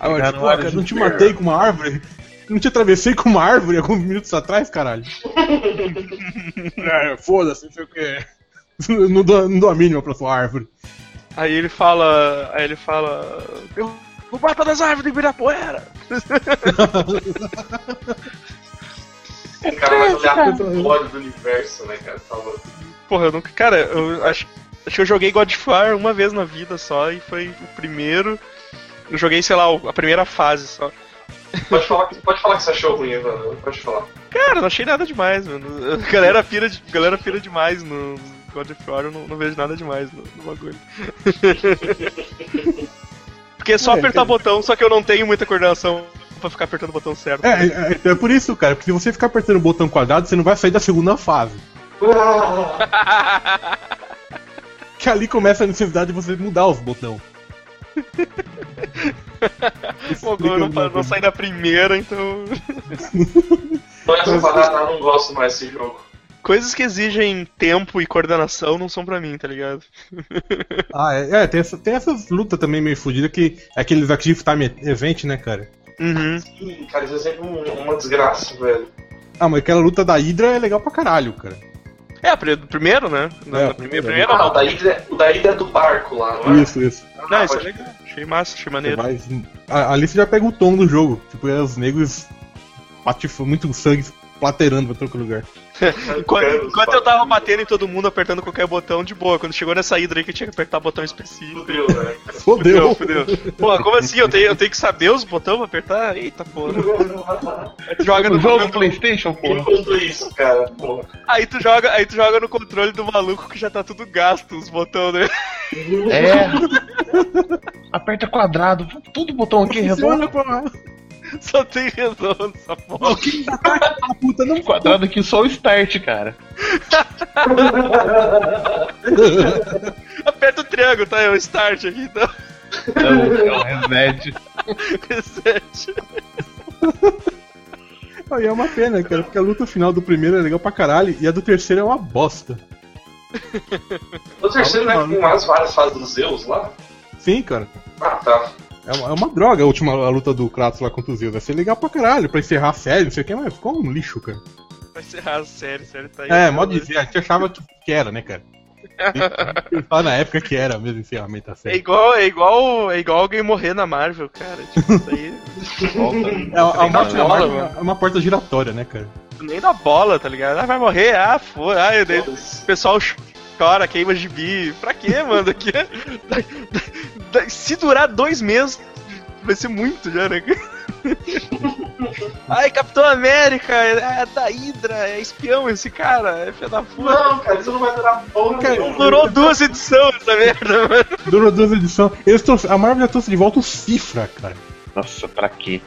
Aí, eu, Cara, tipo, o "Ah, Ares cara, não te inteiro." matei com uma árvore? Não te atravessei com uma árvore alguns minutos atrás, caralho? *laughs* é, foda-se, não sei o que. Não dou, não dou a mínima pra sua árvore. Aí ele fala. Aí ele fala. Eu vou matar das árvores do Ibirapuera! *laughs* O cara vai olhar do universo, né, cara? Tá louco. Porra, eu nunca. Cara, eu acho, acho que eu joguei God of War uma vez na vida só e foi o primeiro. Eu joguei, sei lá, a primeira fase só. Pode falar, que- pode falar que você achou ruim, Evandro. Pode falar. Cara, não achei nada demais, mano. A *laughs* galera pira, de, galera pira demais no God of War, eu não, não vejo nada demais no, no bagulho. *laughs* Porque é só É, apertar cara. botão, só que eu não tenho muita coordenação pra ficar apertando o botão certo. É, é, é por isso, cara, porque se você ficar apertando o botão quadrado, você não vai sair da segunda fase. *laughs* Que ali começa a necessidade de você mudar os botões. *laughs* Pô, não, não saí da primeira, então. Não é essa parada, eu não gosto mais desse jogo. Coisas que exigem tempo e coordenação não são pra mim, tá ligado? Ah, é, é, tem, essa, tem essas lutas também meio fodidas que é aqueles Active Time Event, né, cara? Uhum. Ih, cara, isso é sempre um- uma desgraça, velho. Ah, mas aquela luta da Hydra é legal pra caralho, cara. É, do primeiro, né? Da, É, da o primeira, primeiro. primeira Ah, não. o da Hydra, o da Hydra é do barco lá, não é? Isso, isso. Não, isso é legal. Achei massa, achei maneiro. a- ali você já pega o tom do jogo. Tipo, é os negros patifam muito sangue plateirando pra todo lugar. *laughs* Enquanto, enquanto eu tava batendo em todo mundo, apertando qualquer botão, de boa. Quando chegou nessa hidra aí que eu tinha que apertar botão específico. Fudeu, né? *laughs* Fodeu! fudeu. Pô, como assim? Eu tenho, eu tenho que saber os botões pra apertar? Eita porra. Aí *laughs* tu joga no jogo do Playstation, porra. Enquanto isso, cara, porra. aí tu joga, aí tu joga no controle do maluco que já tá tudo gasto, os botões né? dele. É. Aperta quadrado. Tudo botão aqui redondo. *laughs* Só tem redondo essa porra. A puta não Quadrado aqui só o start, cara. *laughs* Aperta o triângulo, tá? É o start aqui, então. É o, é o reset. *laughs* Reset. Aí é uma pena, cara, porque a luta final do primeiro é legal pra caralho e a do terceiro é uma bosta. O terceiro, né, tem mais várias fases dos Zeus lá. Sim, cara. Ah, tá. É uma, é uma droga a última a luta do Kratos lá contra os Zeus. Vai ser legal pra caralho, pra encerrar a série, não sei o que, mas ficou um lixo, cara. Vai encerrar a série, série tá aí. É, modo dizer, a gente achava que, que era, né, cara? *laughs* Lá na época que era mesmo encerramento da É série. igual, é igual, é igual alguém morrer na Marvel, cara. Tipo, isso aí. *laughs* volta, É, a, a morte na bola, Marvel mano. é uma porta giratória, né, cara? Nem dá bola, tá ligado? Ah, vai morrer, ah, foi. Ah, o pessoal chora, queima gibi. Pra quê, mano? *laughs* Aqui é- Se durar dois meses, vai ser muito já, né? *laughs* Ai, Capitão América, é, é da Hydra, é espião esse cara, é filho da puta. Não, cara, isso não vai durar porra Cara, nenhuma. Durou duas edições essa merda, mano. Durou duas edições. Eles trouxe- a Marvel já trouxe de volta o Cifra, cara. Nossa, pra quê?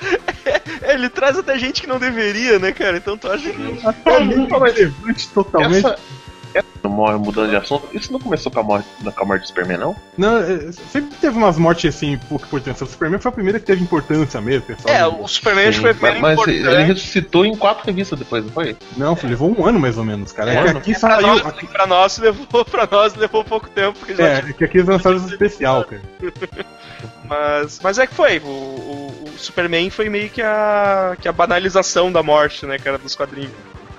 *laughs* Ele traz até gente que não deveria, né, cara? Então tu acha que. Até ali relevante totalmente. Essa, morre mudando de assunto. Isso não começou com a morte, com a morte do Superman, não? Não, é, sempre teve umas mortes assim, pouca importância. O Superman foi a primeira que teve importância mesmo, pessoal. É, o Superman acho que foi a primeira mas ele importante. ressuscitou em quatro revistas depois, não foi? Não, levou um ano mais ou menos, cara. É, Um que ano? aqui Pra saiu. nós, aqui- pra nós levou, *laughs* pra nós levou pouco tempo, porque já é, é que aqui eles lançaram especial, cara. *laughs* Mas, mas é que foi. O, o- o Superman foi meio que a, que a banalização da morte, né, cara, dos quadrinhos.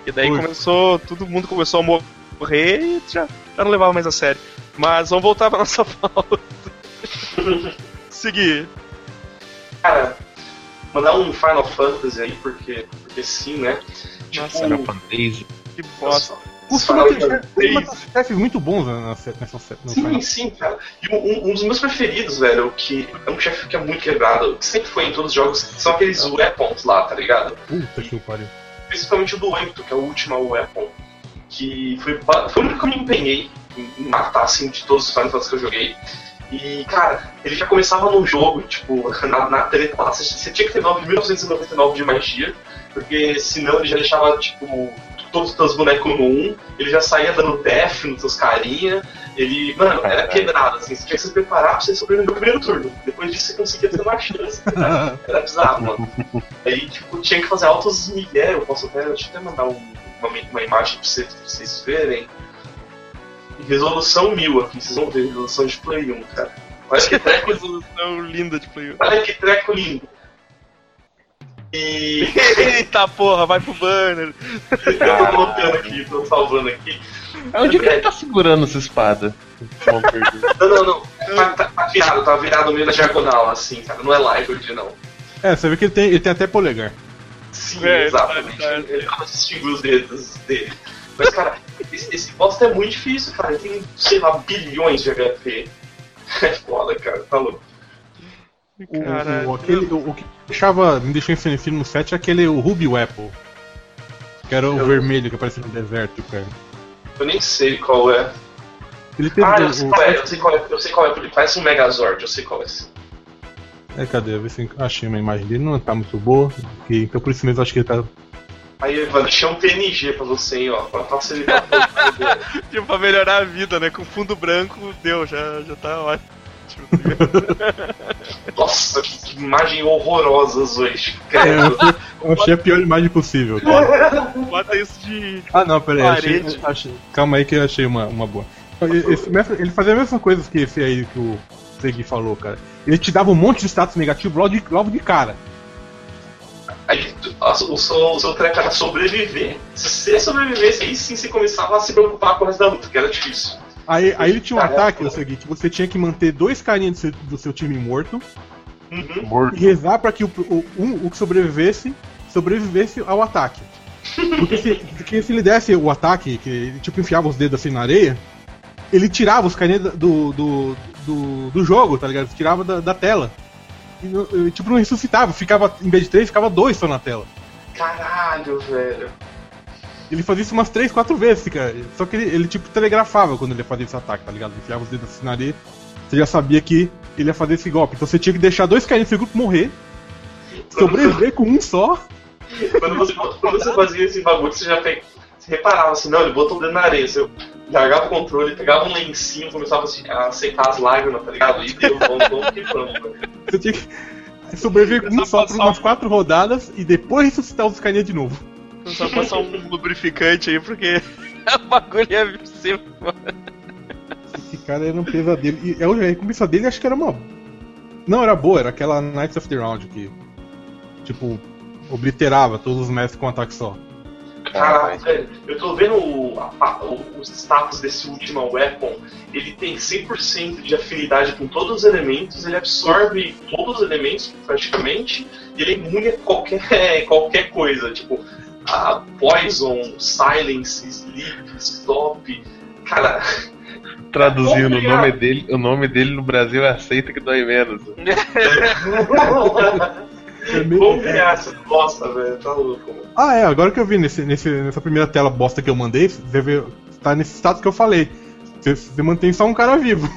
E daí Foi. começou. Todo mundo começou a morrer e já, já não levava mais a sério. Mas vamos voltar pra nossa *laughs* pauta. Seguir. Cara, mandar um Final Fantasy aí, porque, porque sim, né? Nossa, Era Fantasy. Que bosta. Final ter chefes muito bons na, nessa, Sim, final. sim, cara. E um, um dos meus preferidos, velho, que é um chefe que é muito quebrado, que sempre foi em todos os jogos, são aqueles weapons lá, tá ligado? Puta que pariu. Principalmente o do Ento, que é o último weapon. Que foi, foi o único que eu me empenhei em matar, assim, de todos os Final Fantasy que eu joguei. E, cara, ele já começava no jogo, tipo, *laughs* na, na lá, você, tinha que ter 9.999 de magia, porque senão ele já deixava, tipo, todos os teus bonecos no 1, ele já saía dando death nos teus carinha, ele, mano, era quebrado, assim, você tinha que se preparar pra você sobreviver no primeiro turno. Depois disso você conseguia ter uma chance, cara. *laughs* Era bizarro, mano. Aí, tipo, tinha que fazer altos migué, eu posso até, deixa eu até mandar um- uma, uma imagem pra vocês, pra vocês verem. Resolução 1000 aqui, vocês vão ver, resolução de Play 1, cara. Olha que treco, *laughs* Resolução linda de Play 1. olha que treco lindo. E Eita porra, vai pro banner. eu tô colocando aqui, tô salvando aqui. Onde que ele tá segurando essa espada? Não. Não, não. Tá, tá, tá virado, tá virado meio na diagonal, assim, cara. Não é live não. É, você vê que ele tem, ele tem até polegar. Sim, É, exatamente. tá, tá. Ele consegue distinguir os dedos dele. Mas, cara, esse, esse boss é muito difícil, cara. Ele tem, sei lá, bilhões de HP. *laughs* É foda, cara. Tá louco. O, o, aquele, o, o que deixava, me deixou enfraquecido no set é aquele o Ruby Apple. Que era o Eu- vermelho que aparecia no deserto, cara. Eu nem sei qual é. Ele teve Ah, o, eu sei o- qual é, eu sei qual é, eu sei qual é, porque parece um Megazord, eu sei qual é. É, cadê? Vê se eu achei uma imagem dele, não tá muito boa. e- então por isso mesmo eu acho que ele tá. Aí, Ivan, deixei um PNG pra você, hein, ó, pra facilitar um *laughs* pouco. Tipo, pra melhorar a vida, né? Com fundo branco, deu, já, já tá ótimo. *laughs* Nossa, que imagem horrorosa hoje. É, Credo. eu achei a pior imagem possível, cara. Bota isso de. Ah não, pera aí, achei, achei- calma aí que eu achei uma, uma boa. Esse mestre, ele fazia a mesma coisa que esse aí que o Segui falou, cara. Ele te dava um monte de status negativo logo de, logo de cara. Aí o seu, o seu treco era sobreviver. Se você sobrevivesse, aí sim você começava a se preocupar com o resto da luta, que era difícil. Aí, aí ele tinha um Caraca. ataque, o seguinte, que você tinha que manter dois carinhas do seu, do seu time morto Uhum. Morto. e rezar pra que o, o, um, o que sobrevivesse sobrevivesse ao ataque. Porque se, porque se ele desse o ataque, que ele tipo enfiava os dedos assim na areia, ele tirava os carinhas do, do, do, do jogo, tá ligado? Tirava da, da tela. E, não- e, tipo, não ressuscitava, ficava, em vez de três, ficava dois só na tela. Caralho, velho. Ele fazia isso umas três, quatro vezes, cara. Só que ele, ele, tipo, telegrafava quando ele ia fazer esse ataque, tá ligado? Enfiava os dedos assim na areia. Você já sabia que ele ia fazer esse golpe. Então você tinha que deixar dois carinhas do seu grupo morrer, sobreviver com um só. Quando você, quando você fazia esse bagulho, você já pe- você reparava assim, não, ele botou o dedo na areia. Você largava o controle, pegava um lencinho, começava assim, a secar as lágrimas, tá ligado? E deu, vamos, vamos que vamos. Você tinha que sobreviver um só por umas quatro rodadas e depois ressuscitar os carinhas de novo. Só passar um *laughs* lubrificante aí, porque *laughs* o bagulho ia ser. Esse cara era um pesadelo. E a recompensa dele acho que era uma. Não era boa, era aquela Knights of the Round que. Tipo, obliterava todos os mestres com um ataque só. Caralho, velho, eu tô vendo o, a- a- o- os status desse último weapon. Ele tem 100% de afinidade com todos os elementos, ele absorve todos os elementos praticamente, e ele é imune a qualquer, *laughs* qualquer coisa, tipo a Poison, Silence, Sleep, Stop. Cara, Traduzindo, o nome dele, o nome dele no Brasil é aceita que dói menos. *laughs* *laughs* É meio- vamos criar essa bosta, velho, tá louco, mano. Ah, é, agora que eu vi nesse, nesse- nessa primeira tela bosta que eu mandei, você vê, tá nesse status que eu falei. Você, você mantém só um cara vivo.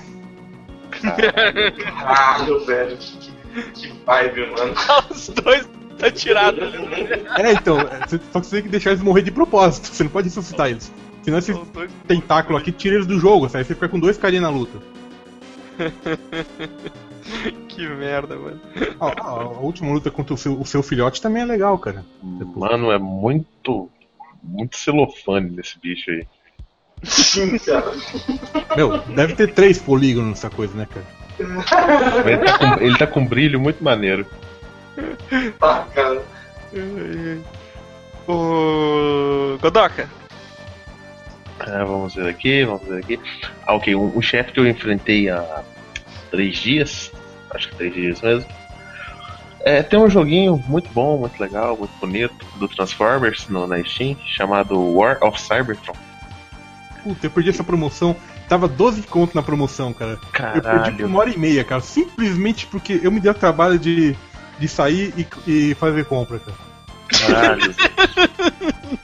Caralho, velho, que, que vibe, mano. *laughs* Os dois tá tirado. É, então, é, só que você tem que deixar eles morrer de propósito. Você não pode ressuscitar eles. Senão dois- tentáculos aqui tira eles do jogo, sabe? Você fica com dois carinhas na luta. *laughs* *laughs* Que merda, mano. A, a- a última luta contra o seu, o seu filhote também é legal, cara. Mano, é muito. Muito celofane nesse bicho aí. Sim, cara. Meu, deve ter três polígonos nessa coisa, né, cara? Ele tá com, ele tá com brilho muito maneiro. Tá, cara. O. Godoka. Ah, vamos ver aqui, vamos ver aqui. Ah, ok. O, o chefe que eu enfrentei há três dias. Acho que três dias mesmo. É, tem um joguinho muito bom, muito legal, muito bonito, do Transformers no, na Steam, chamado War of Cybertron. Puta, eu perdi essa promoção. Tava 12 conto na promoção, cara. Eu perdi por Caralho. uma hora e meia, cara. Simplesmente porque eu me dei o trabalho de, de sair e, e fazer compra, cara. Caralho. *laughs*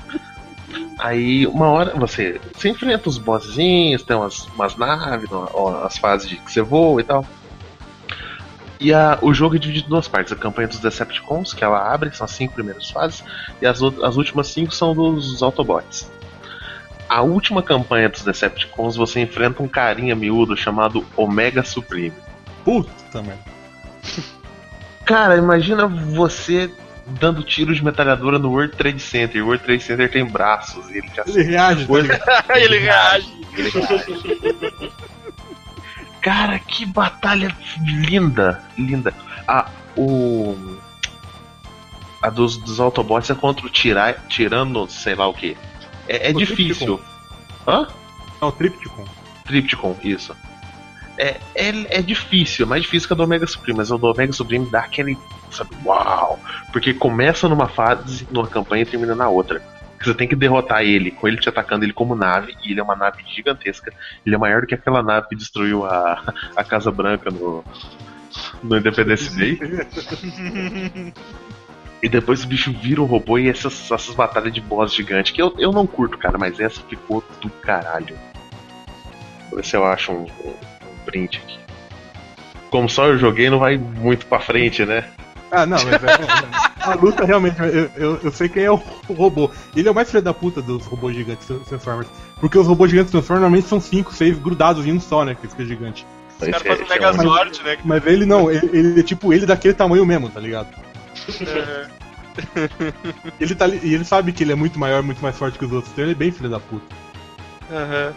Aí, uma hora, você, você enfrenta os bossinhos, tem umas, umas naves, uma- ó, as fases de que você voa e tal. E a, o jogo é dividido em duas partes: a campanha dos Decepticons, que ela abre, são as cinco primeiras fases, e as, as últimas cinco são dos Autobots. A última campanha dos Decepticons você enfrenta um carinha miúdo chamado Omega Supreme. Puta merda. Cara, imagina você dando tiros de metralhadora no World Trade Center. O World Trade Center tem braços e ele já Ele reage, tá ligado? *laughs* Ele reage. Cara, que batalha linda, linda. A, o, a dos, dos Autobots é contra o tira, tirano, sei lá o que. É, é O difícil. Hã? É o Tripticon. Tripticon, isso. É, é, é difícil, é mais difícil que a do Omega Supreme, mas o do Omega Supreme dá aquele, sabe, uau! Porque começa numa fase, numa campanha e termina na outra. Você tem que derrotar ele, com ele te atacando ele como nave, e ele é uma nave gigantesca. Ele é maior do que aquela nave que destruiu a, *laughs* a Casa Branca no, no Independence Day. E depois o bicho vira um robô e essas, essas batalhas de boss gigante, que eu, eu não curto, cara, mas essa ficou do caralho. Vou ver se eu acho um, um, um print aqui. Como só eu joguei, não vai muito pra frente, né? Ah, não, mas é, é, a luta realmente, eu, eu, eu sei quem é o robô. Ele é o mais filho da puta dos robôs gigantes Transformers. Porque os robôs gigantes Transformers normalmente são 5, 6 grudados em um só, né? Que fica gigante. Os caras Esse é- fazem um é um- Megazord, né? Mas ele não, ele, ele é tipo ele daquele tamanho mesmo, tá ligado? É. Ele tá, e ele sabe que ele é muito maior, muito mais forte que os outros, então ele é bem filho da puta. Aham.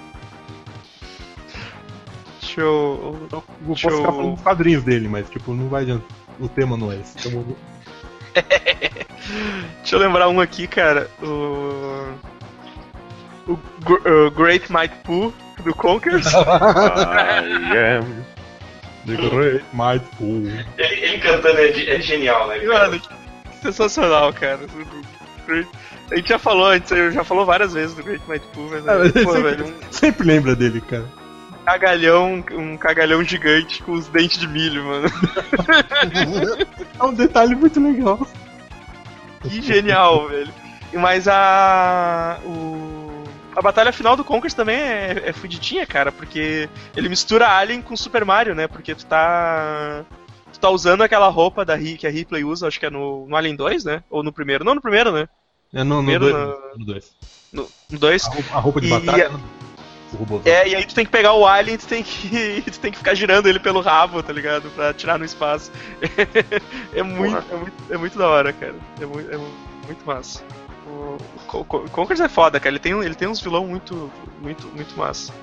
Deixa eu. Eu posso eu- ficar falando dos quadrinhos dele, mas tipo, não vai adiantar. O tema não é esse. Então, *laughs* Deixa eu lembrar um aqui, cara. O. O, o Great Might Pooh do Conkers. *laughs* I am The *laughs* Great Might Pool. Ele, ele cantando é, é genial, né? cara? Mano, que sensacional, cara. A gente já falou antes, eu já falou várias vezes do Great Might Pooh, mas, Ah, mas pô, sempre- velho, Sempre lembra dele, cara. Cagalhão, um cagalhão gigante com os dentes de milho, mano. *laughs* É um detalhe muito legal. Que genial, velho. E Mas a. O, a batalha final do Conkers também é, é fudidinha, cara, porque ele mistura Alien com Super Mario, né? Porque tu tá. Tu tá usando aquela roupa da que a Ripley usa, acho que é no, no Alien 2, né? Ou no primeiro. Não, no primeiro, né? É no 2. Primeiro No na- no dois. No 2. A roupa, a roupa de E- batalha. O robôzão. É, e aí tu tem que pegar o Alien e tu tem que, *laughs* tu tem que ficar girando ele pelo rabo, tá ligado? Pra tirar no espaço. *laughs* é, muito, é, muito, é muito da hora, cara. É muito, é muito massa. O, o o Conkers é foda, cara. Ele tem, ele tem uns vilão muito, muito, muito massa.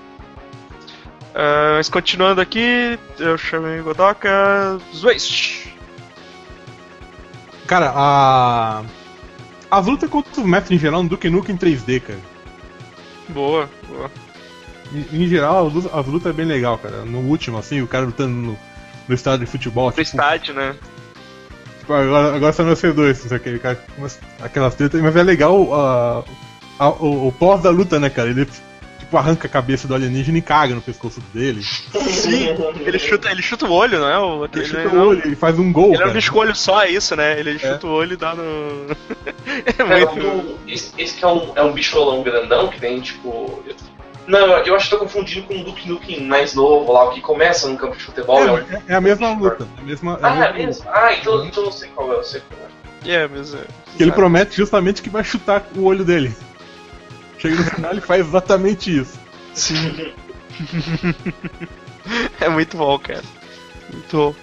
Ah, mas continuando aqui, eu chamei Godoka. Zwaist! Cara, a. As lutas contra os mestres em geral no Duke Nukem em 3D, cara. Boa, boa. Em, em geral, as lutas, as lutas é bem legal, cara. No último, assim, o cara lutando no, no estádio de futebol. Pro Tipo, estádio, né? tipo, agora, agora são vocês dois, assim, aquele cara, com umas- aquelas tretas, mas é legal a, a- o, o pós da luta, né, cara? Ele tipo, arranca a cabeça do alienígena e caga no pescoço dele. Sim, ele chuta, ele chuta o olho, não é? O, Ele ele chuta não- o olho e faz um gol, Ele é um cara. bicho com olho só, é isso, né? Ele chuta o olho e dá no. *laughs* é Cara, muito. o- esse, esse que é um, é um bicholão grandão que tem, tipo. Não, eu acho que tô confundindo com o Duke Nukem mais novo lá, o que começa num campo de futebol. é o- É, é a mesma luta. É a mesma, é a Ah, é mesma luta. mesmo? Ah, então, então eu sei qual é, eu sei qual é. É, mas é. Ele promete justamente que vai chutar o olho dele. Chega no final ele faz exatamente isso. Sim. é muito bom, cara. Muito bom.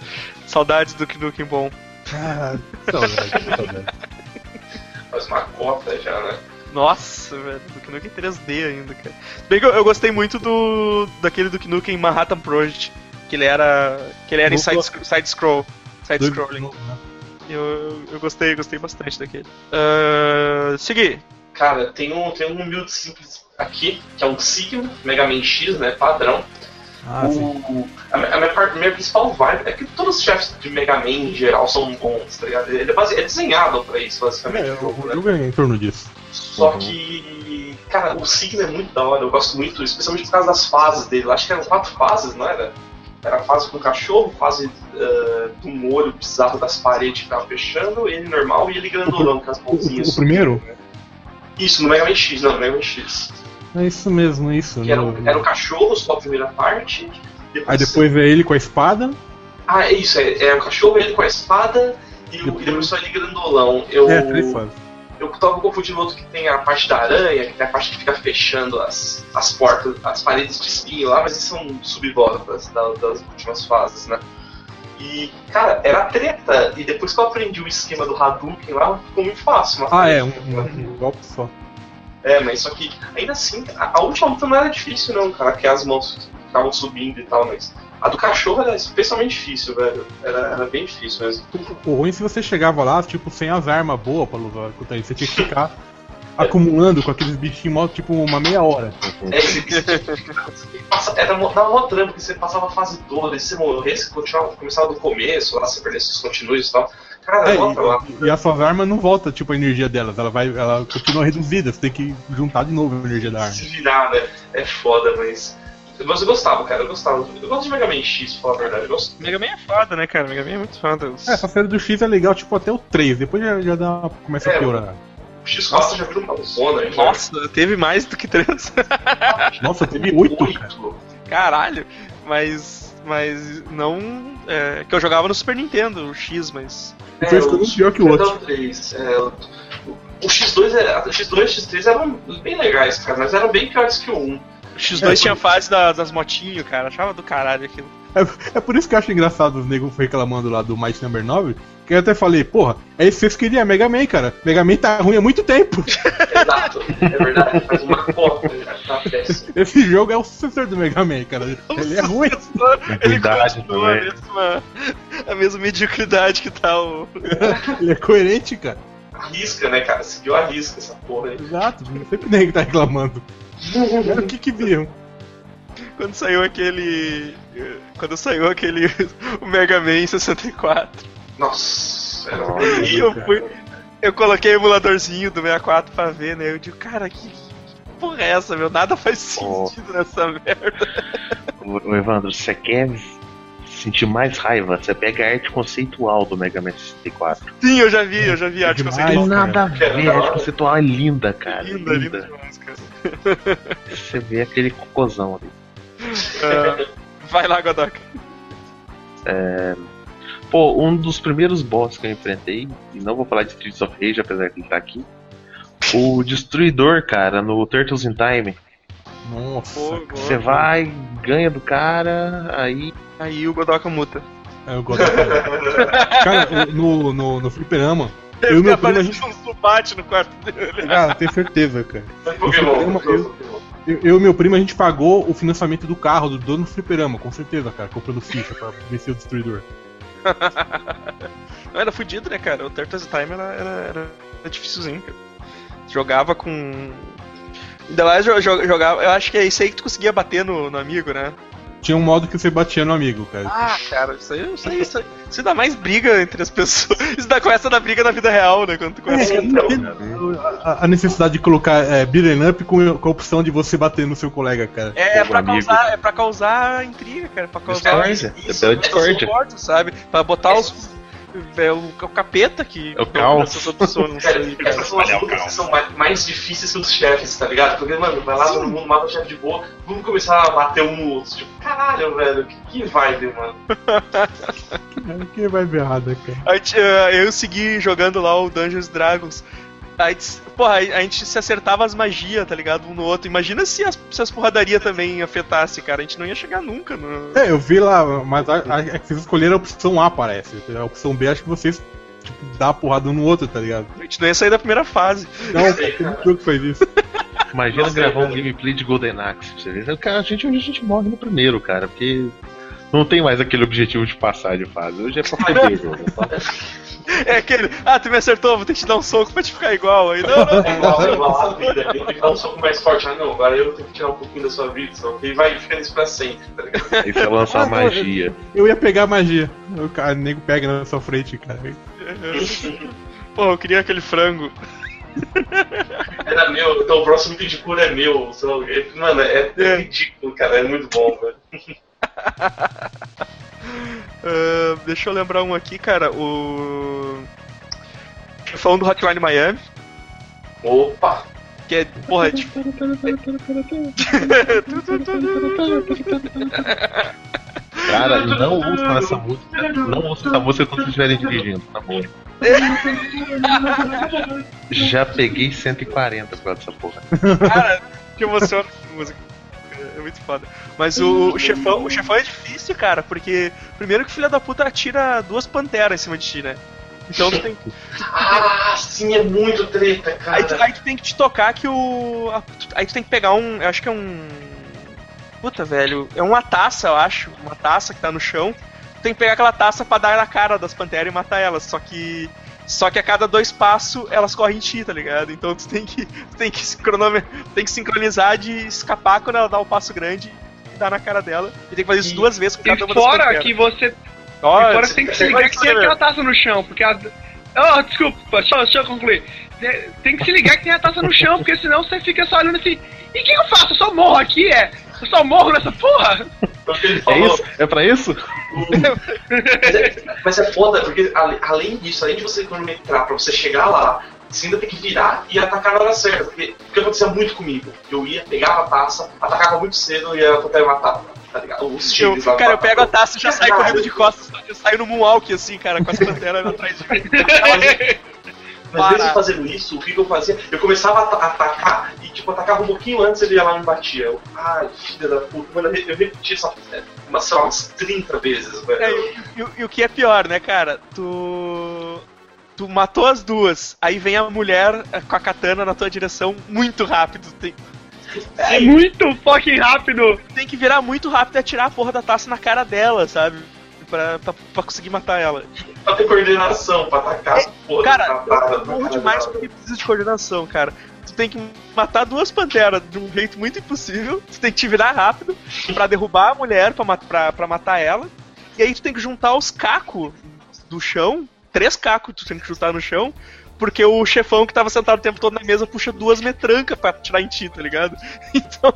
Saudades do Knuckles bom. Ah, saudade, saudade. Faz uma cota já, né? Nossa, velho, Duke Nukem 3D ainda, cara. Se Bem que eu, eu gostei muito do daquele Duke Nukem Manhattan Project, que ele era que ele era em side, side scroll, side scrolling. né? Eu, eu gostei, gostei bastante daquele. Uh, seguir. Cara, tem um, tem um build simples aqui, que é um Sigma, Mega Man X, né? Padrão. Ah, o, a, minha- a minha, par- minha principal vibe é que todos os chefes de Mega Man em geral são bons, tá ligado? Ele é, base- é desenhado pra isso, basicamente. É, o jogo, o né? jogo é em torno disso. Só Uhum. que, cara, o Sigma é muito da hora, eu gosto muito, especialmente por causa das fases dele. Eu Acho que eram quatro fases, não era? Era a fase com o cachorro, fase ah, do molho bizarro das paredes que tava fechando, ele normal e ele grandolão com as O, mãozinhas. o primeiro? Isso, no Mega Man X, não, no Mega Man X. É isso mesmo, é isso. Que era, o- era o cachorro, só a primeira parte. Aí depois é ele com a espada. Ah, é isso, é, é o cachorro, ele com a espada e, o- e depois só ele grandolão. Eu, É, três fases. Eu tava confundindo outro que tem a parte da aranha, que tem a parte que fica fechando as, as portas, as paredes de espinho lá, mas isso são subvoltas das, das últimas fases, né? E, cara, era treta. E depois que eu aprendi o esquema do Hadouken lá, ficou muito fácil. Ah, é, um, um- um golpe só. É, mas só que, ainda assim, a, a última luta não era difícil, não, cara, que as mãos ficavam subindo e tal, mas a do cachorro era especialmente difícil, velho. Era, era bem difícil mesmo. O ruim é se você chegava lá, tipo, sem as armas boas pra lutar contra ele. Você tinha que ficar acumulando com aqueles bichinhos, mó, tipo, uma meia hora. É, você, você passa, era dava mó trampo, porque você passava a fase toda, e se você morresse, continuava, começava do começo, lá você perdesse os continues e tal. Cara, É, e, e as suas armas não volta, tipo, a energia delas. Ela vai, ela continua reduzida. Você tem que juntar de novo a energia da arma. Se virar, né? É foda, mas. Mas eu gostava, cara, eu gostava. Eu gosto de Mega Man X, pra falar a verdade. Eu gosto. Mega Man é foda, né, cara? Mega Man é muito foda. Os- É, essa série do X é legal, tipo, até o 3. Depois já, já dá, começa a É, piorar. O X4 já virou uma zona, já. Nossa, teve mais do que três. *laughs* Nossa, teve 8, cara. Oito. Caralho. Mas. Mas não. É, que eu jogava no Super Nintendo, o X, mas. E foi ficando pior que o outro. Então, três, é, o, o X2 era, o X2 e o X3 eram bem legais, cara, mas eram bem piores que o 1. O X2 tinha fase da- das motinhos, cara. Achava do caralho aquilo. É, é por isso que eu acho engraçado os negros reclamando lá do Might Number 9. Que eu até falei, porra, é isso que vocês queriam, Mega Man, cara. Mega Man tá ruim há muito tempo. *laughs* Exato, é verdade, faz uma já tá péssimo. Esse jogo é o sucessor do Mega Man, cara. Ele é ruim. Ele continua a mesma, a mesma mediocridade que tá o. *laughs* Ele é coerente, cara. Arrisca, né, cara? Seguiu a risca essa porra aí. Exato, sempre nem que tá reclamando. Era o que que viram. Quando saiu aquele. Quando saiu aquele. *laughs* O Mega Man 64. Nossa. E eu fui. Eu coloquei o emuladorzinho do 64 pra ver, né? Eu digo, cara, que, que porra é essa, meu? Nada faz Oh. sentido nessa merda. Ô, Evandro, você quer sentir mais raiva? Você pega a arte conceitual do Mega Man 64. Sim, eu já vi, eu já vi a arte demais. conceitual. Nada a ver, a arte conceitual é linda, cara. Linda, linda demais, cara. Você vê aquele cocôzão ali. Ah, vai lá, Godok. Pô, um dos primeiros boss que eu enfrentei, e não vou falar de Streets of Rage, apesar de ele estar aqui, o Destruidor, cara, no Turtles in Time. Nossa. Boa, boa. Você vai, ganha do cara, aí. Aí o Godok muta. É, eu gosto Cara, no, no, no fliperama, eu e meu primo, a gente. Um subate no quarto dele. Ah, tenho certeza, cara. Pokémon, Eu-. Eu, eu e meu primo, a gente pagou o financiamento do carro do dono do fliperama, com certeza, cara, comprando ficha pra vencer o destruidor. Não, *laughs* era fudido, né, cara? O Turtles Time era, era, era, era dificilzinho, cara. Jogava com. Ainda mais jo- jo- jogava. Eu acho que é isso aí que tu conseguia bater no, no amigo, né? Tinha um modo que você batia no amigo, cara. Ah, cara, isso aí, isso aí, isso aí. Isso dá mais briga entre as pessoas. *laughs* Isso dá começa da briga na vida real, né? Quando tu começa. É, então, a, a necessidade de colocar é, beat'em up com, com a opção de você bater no seu colega, cara. É, é pra amigo. causar, é pra causar intriga, cara. Pra causar Discórdia. isso, É é discórdia. discórdia, sabe? Pra botar os. É o, o capeta que. É o caos. essas opções, não Cara, essas são as lutas que são mais, mais difíceis que os chefes, tá ligado? Porque, mano, vai lá todo mundo, mata o chefe de boa, vamos começar a bater um no outro. Tipo, caralho, velho, que, que vibe, mano. É, *laughs* que vai ver errado, cara. Eh, eu segui jogando lá o Dungeons Dragons. A gente, porra, a gente se acertava as magias, tá ligado? Um no outro. Imagina se as, se as porradaria também afetasse, cara. A gente não ia chegar nunca no. É, eu vi lá, mas a, a, é que vocês escolheram a opção A, parece. A opção B, acho que vocês, tipo, dá a porrada um no outro, tá ligado? A gente não ia sair da primeira fase. Não, foi o que fez isso. Imagina Nossa, gravar é um gameplay de Golden Axe pra você ver. Cara, a gente, hoje a gente morre no primeiro, cara, porque não tem mais aquele objetivo de passar de fase. Hoje é pra foder o jogo. *laughs* É aquele. Ah, tu me acertou, vou ter que te dar um soco pra te ficar igual. Aí, não, não. É igual, é igual a vida. Eu tenho que dar um soco mais forte. Ah, não, agora eu tenho que tirar um pouquinho da sua vida, só que vai ficando isso pra sempre, tá ligado? *laughs* Isso é lançar Ah, não, magia. Eu ia pegar a magia. O cara, o nego pega na sua frente, cara. *laughs* Pô, eu queria aquele frango. Era meu, então o próximo item de cura é meu. Mano, é, é É. ridículo, cara. É muito bom, velho. Ah, deixa eu lembrar um aqui, cara. O. Chefão do Hotline Miami. Opa! Que é, porra, é tipo. Cara, não ouçam essa música. Não ouçam essa música quando vocês estiverem dirigindo, tá bom? Já peguei 140 por dessa porra. Cara, que emociona essa música. É muito foda. Mas o, o chefão, o chefão é difícil, cara, porque primeiro que o filho da puta atira duas panteras em cima de ti, né? Então tu tem, Ah, sim, é muito treta, cara. aí, tu, aí tu tem que te tocar que o. a- aí tu tem que pegar um. Eu acho que é um. Puta, velho. É uma taça, eu acho. Uma taça que tá no chão. Tu tem que pegar aquela taça pra dar na cara das panteras e matar elas. Só que. Só que a cada dois passos elas correm em ti, tá ligado? Então tu tem que. Tu tem que, cronome- tem que sincronizar de escapar quando ela dá o passo grande e dar na cara dela. E tem que fazer isso E- duas vezes com cada uma das fora que você. Olha, e fora que tem que se ligar que tem aquela taça no chão, porque a. Oh, desculpa, deixa, deixa eu concluir. Tem- Tem que se ligar que tem a taça no chão, porque senão você fica só olhando assim. E o que eu faço? Eu só morro aqui, é? Eu só morro nessa porra? É isso? É pra isso? Mas é, mas é foda, porque além disso, além de você cronometrar pra você chegar lá, você ainda tem que virar e atacar na hora certa. Porque o que acontecia muito comigo? Eu ia, pegava a taça, atacava muito cedo e a pantera matava. Tá ligado? Os Eu, tigres lá cara, eu pego a taça e já saio correndo de costas. Eu saio no moonwalk, assim, cara, com as *laughs* panteras atrás de mim. Mas mesmo Para. fazendo isso, o que eu fazia? Eu começava a ata- atacar e, tipo, atacava um pouquinho antes ele ia lá e me batia. Eu, ai, filha da puta. Mano, eu, re- eu repeti essa umas, sei lá, umas 30 vezes, velho. É, e, e o- e o que é pior, né, cara? Tu. Tu matou as duas, aí vem a mulher eh, com a katana na tua direção muito rápido. Tem, É muito fucking rápido! tem que virar muito rápido e atirar a porra da taça na cara dela, sabe? Pra, pra, pra conseguir matar ela. Pra ter coordenação, pra atacar as porra Cara, da parada eu morro cara demais porque precisa de coordenação, cara. Tu tem que matar duas panteras de um jeito muito impossível. Tu tem que te virar rápido pra derrubar a mulher, pra, pra, pra matar ela. E aí tu tem que juntar os cacos do chão. Três cacos tu tem que juntar no chão. Porque o chefão que tava sentado o tempo todo na mesa puxa duas metrancas pra tirar em ti, tá ligado? *laughs* Então.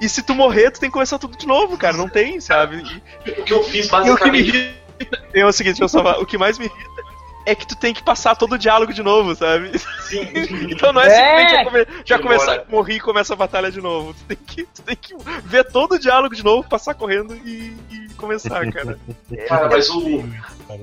E se tu morrer, tu tem que começar tudo de novo, cara. Não tem, sabe? E- O que eu fiz e o que me basicamente. irrita é o seguinte, eu só o que mais me irrita é que tu tem que passar todo o diálogo de novo, sabe? Sim. *laughs* Então não é, É! simplesmente já, come, já começar, morrer e começa a batalha de novo. Tu tem que, tu tem que ver todo o diálogo de novo, passar correndo e, e começar, cara. *laughs* Cara, mas o, o,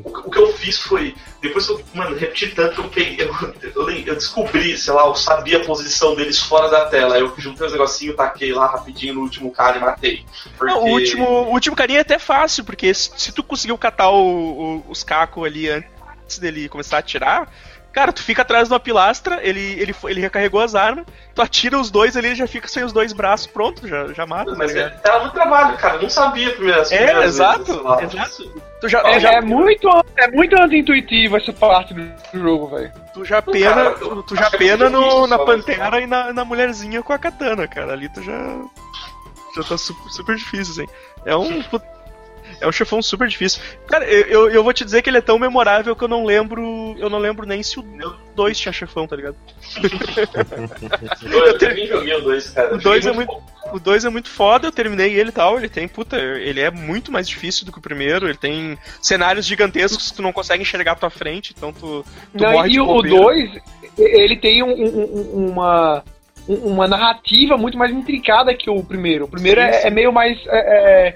o que eu fiz foi. Depois que eu, mano, repeti tanto que eu peguei. Eu, eu, descobri, sei lá, eu sabia a posição deles fora da tela. Aí eu juntei os negocinhos, taquei lá rapidinho no último cara e matei. Porque... Não, o, último, o último carinha é até fácil, porque se, se tu conseguiu catar o- o- os cacos ali antes dele começar a atirar, cara, tu fica atrás de uma pilastra, ele, ele, ele recarregou as armas, tu atira os dois ali, ele já fica sem os dois braços, pronto, já, já mata. tá Mas é, era muito trabalho, cara. Não sabia primeiro. É, exato, vezes, exato. Tu já, É, já, é muito, é muito anti-intuitivo essa parte do jogo, velho. tu já pena, Cara, tu, tu já é pena no, difícil na pantera e na, na mulherzinha com a katana, cara. Ali tu já. Já tá super, super difícil, assim. É um. É um chefão super difícil. Cara, eu, eu, eu vou te dizer que ele é tão memorável que eu não lembro. Eu não lembro nem se o 2 tinha chefão, tá ligado? Eu, também joguei o 2, cara. O 2 é Joguei muito. O 2 é muito foda, eu terminei ele e tal. Ele tem, puta, ele é muito mais difícil do que o primeiro. Ele tem cenários gigantescos que tu não consegue enxergar à tua frente, então tu, tu Não, morre e de o bobeira. 2, ele tem um- um- um- uma, um- uma narrativa muito mais intricada que o primeiro. O primeiro Sim, é, sim. é meio mais. é, é,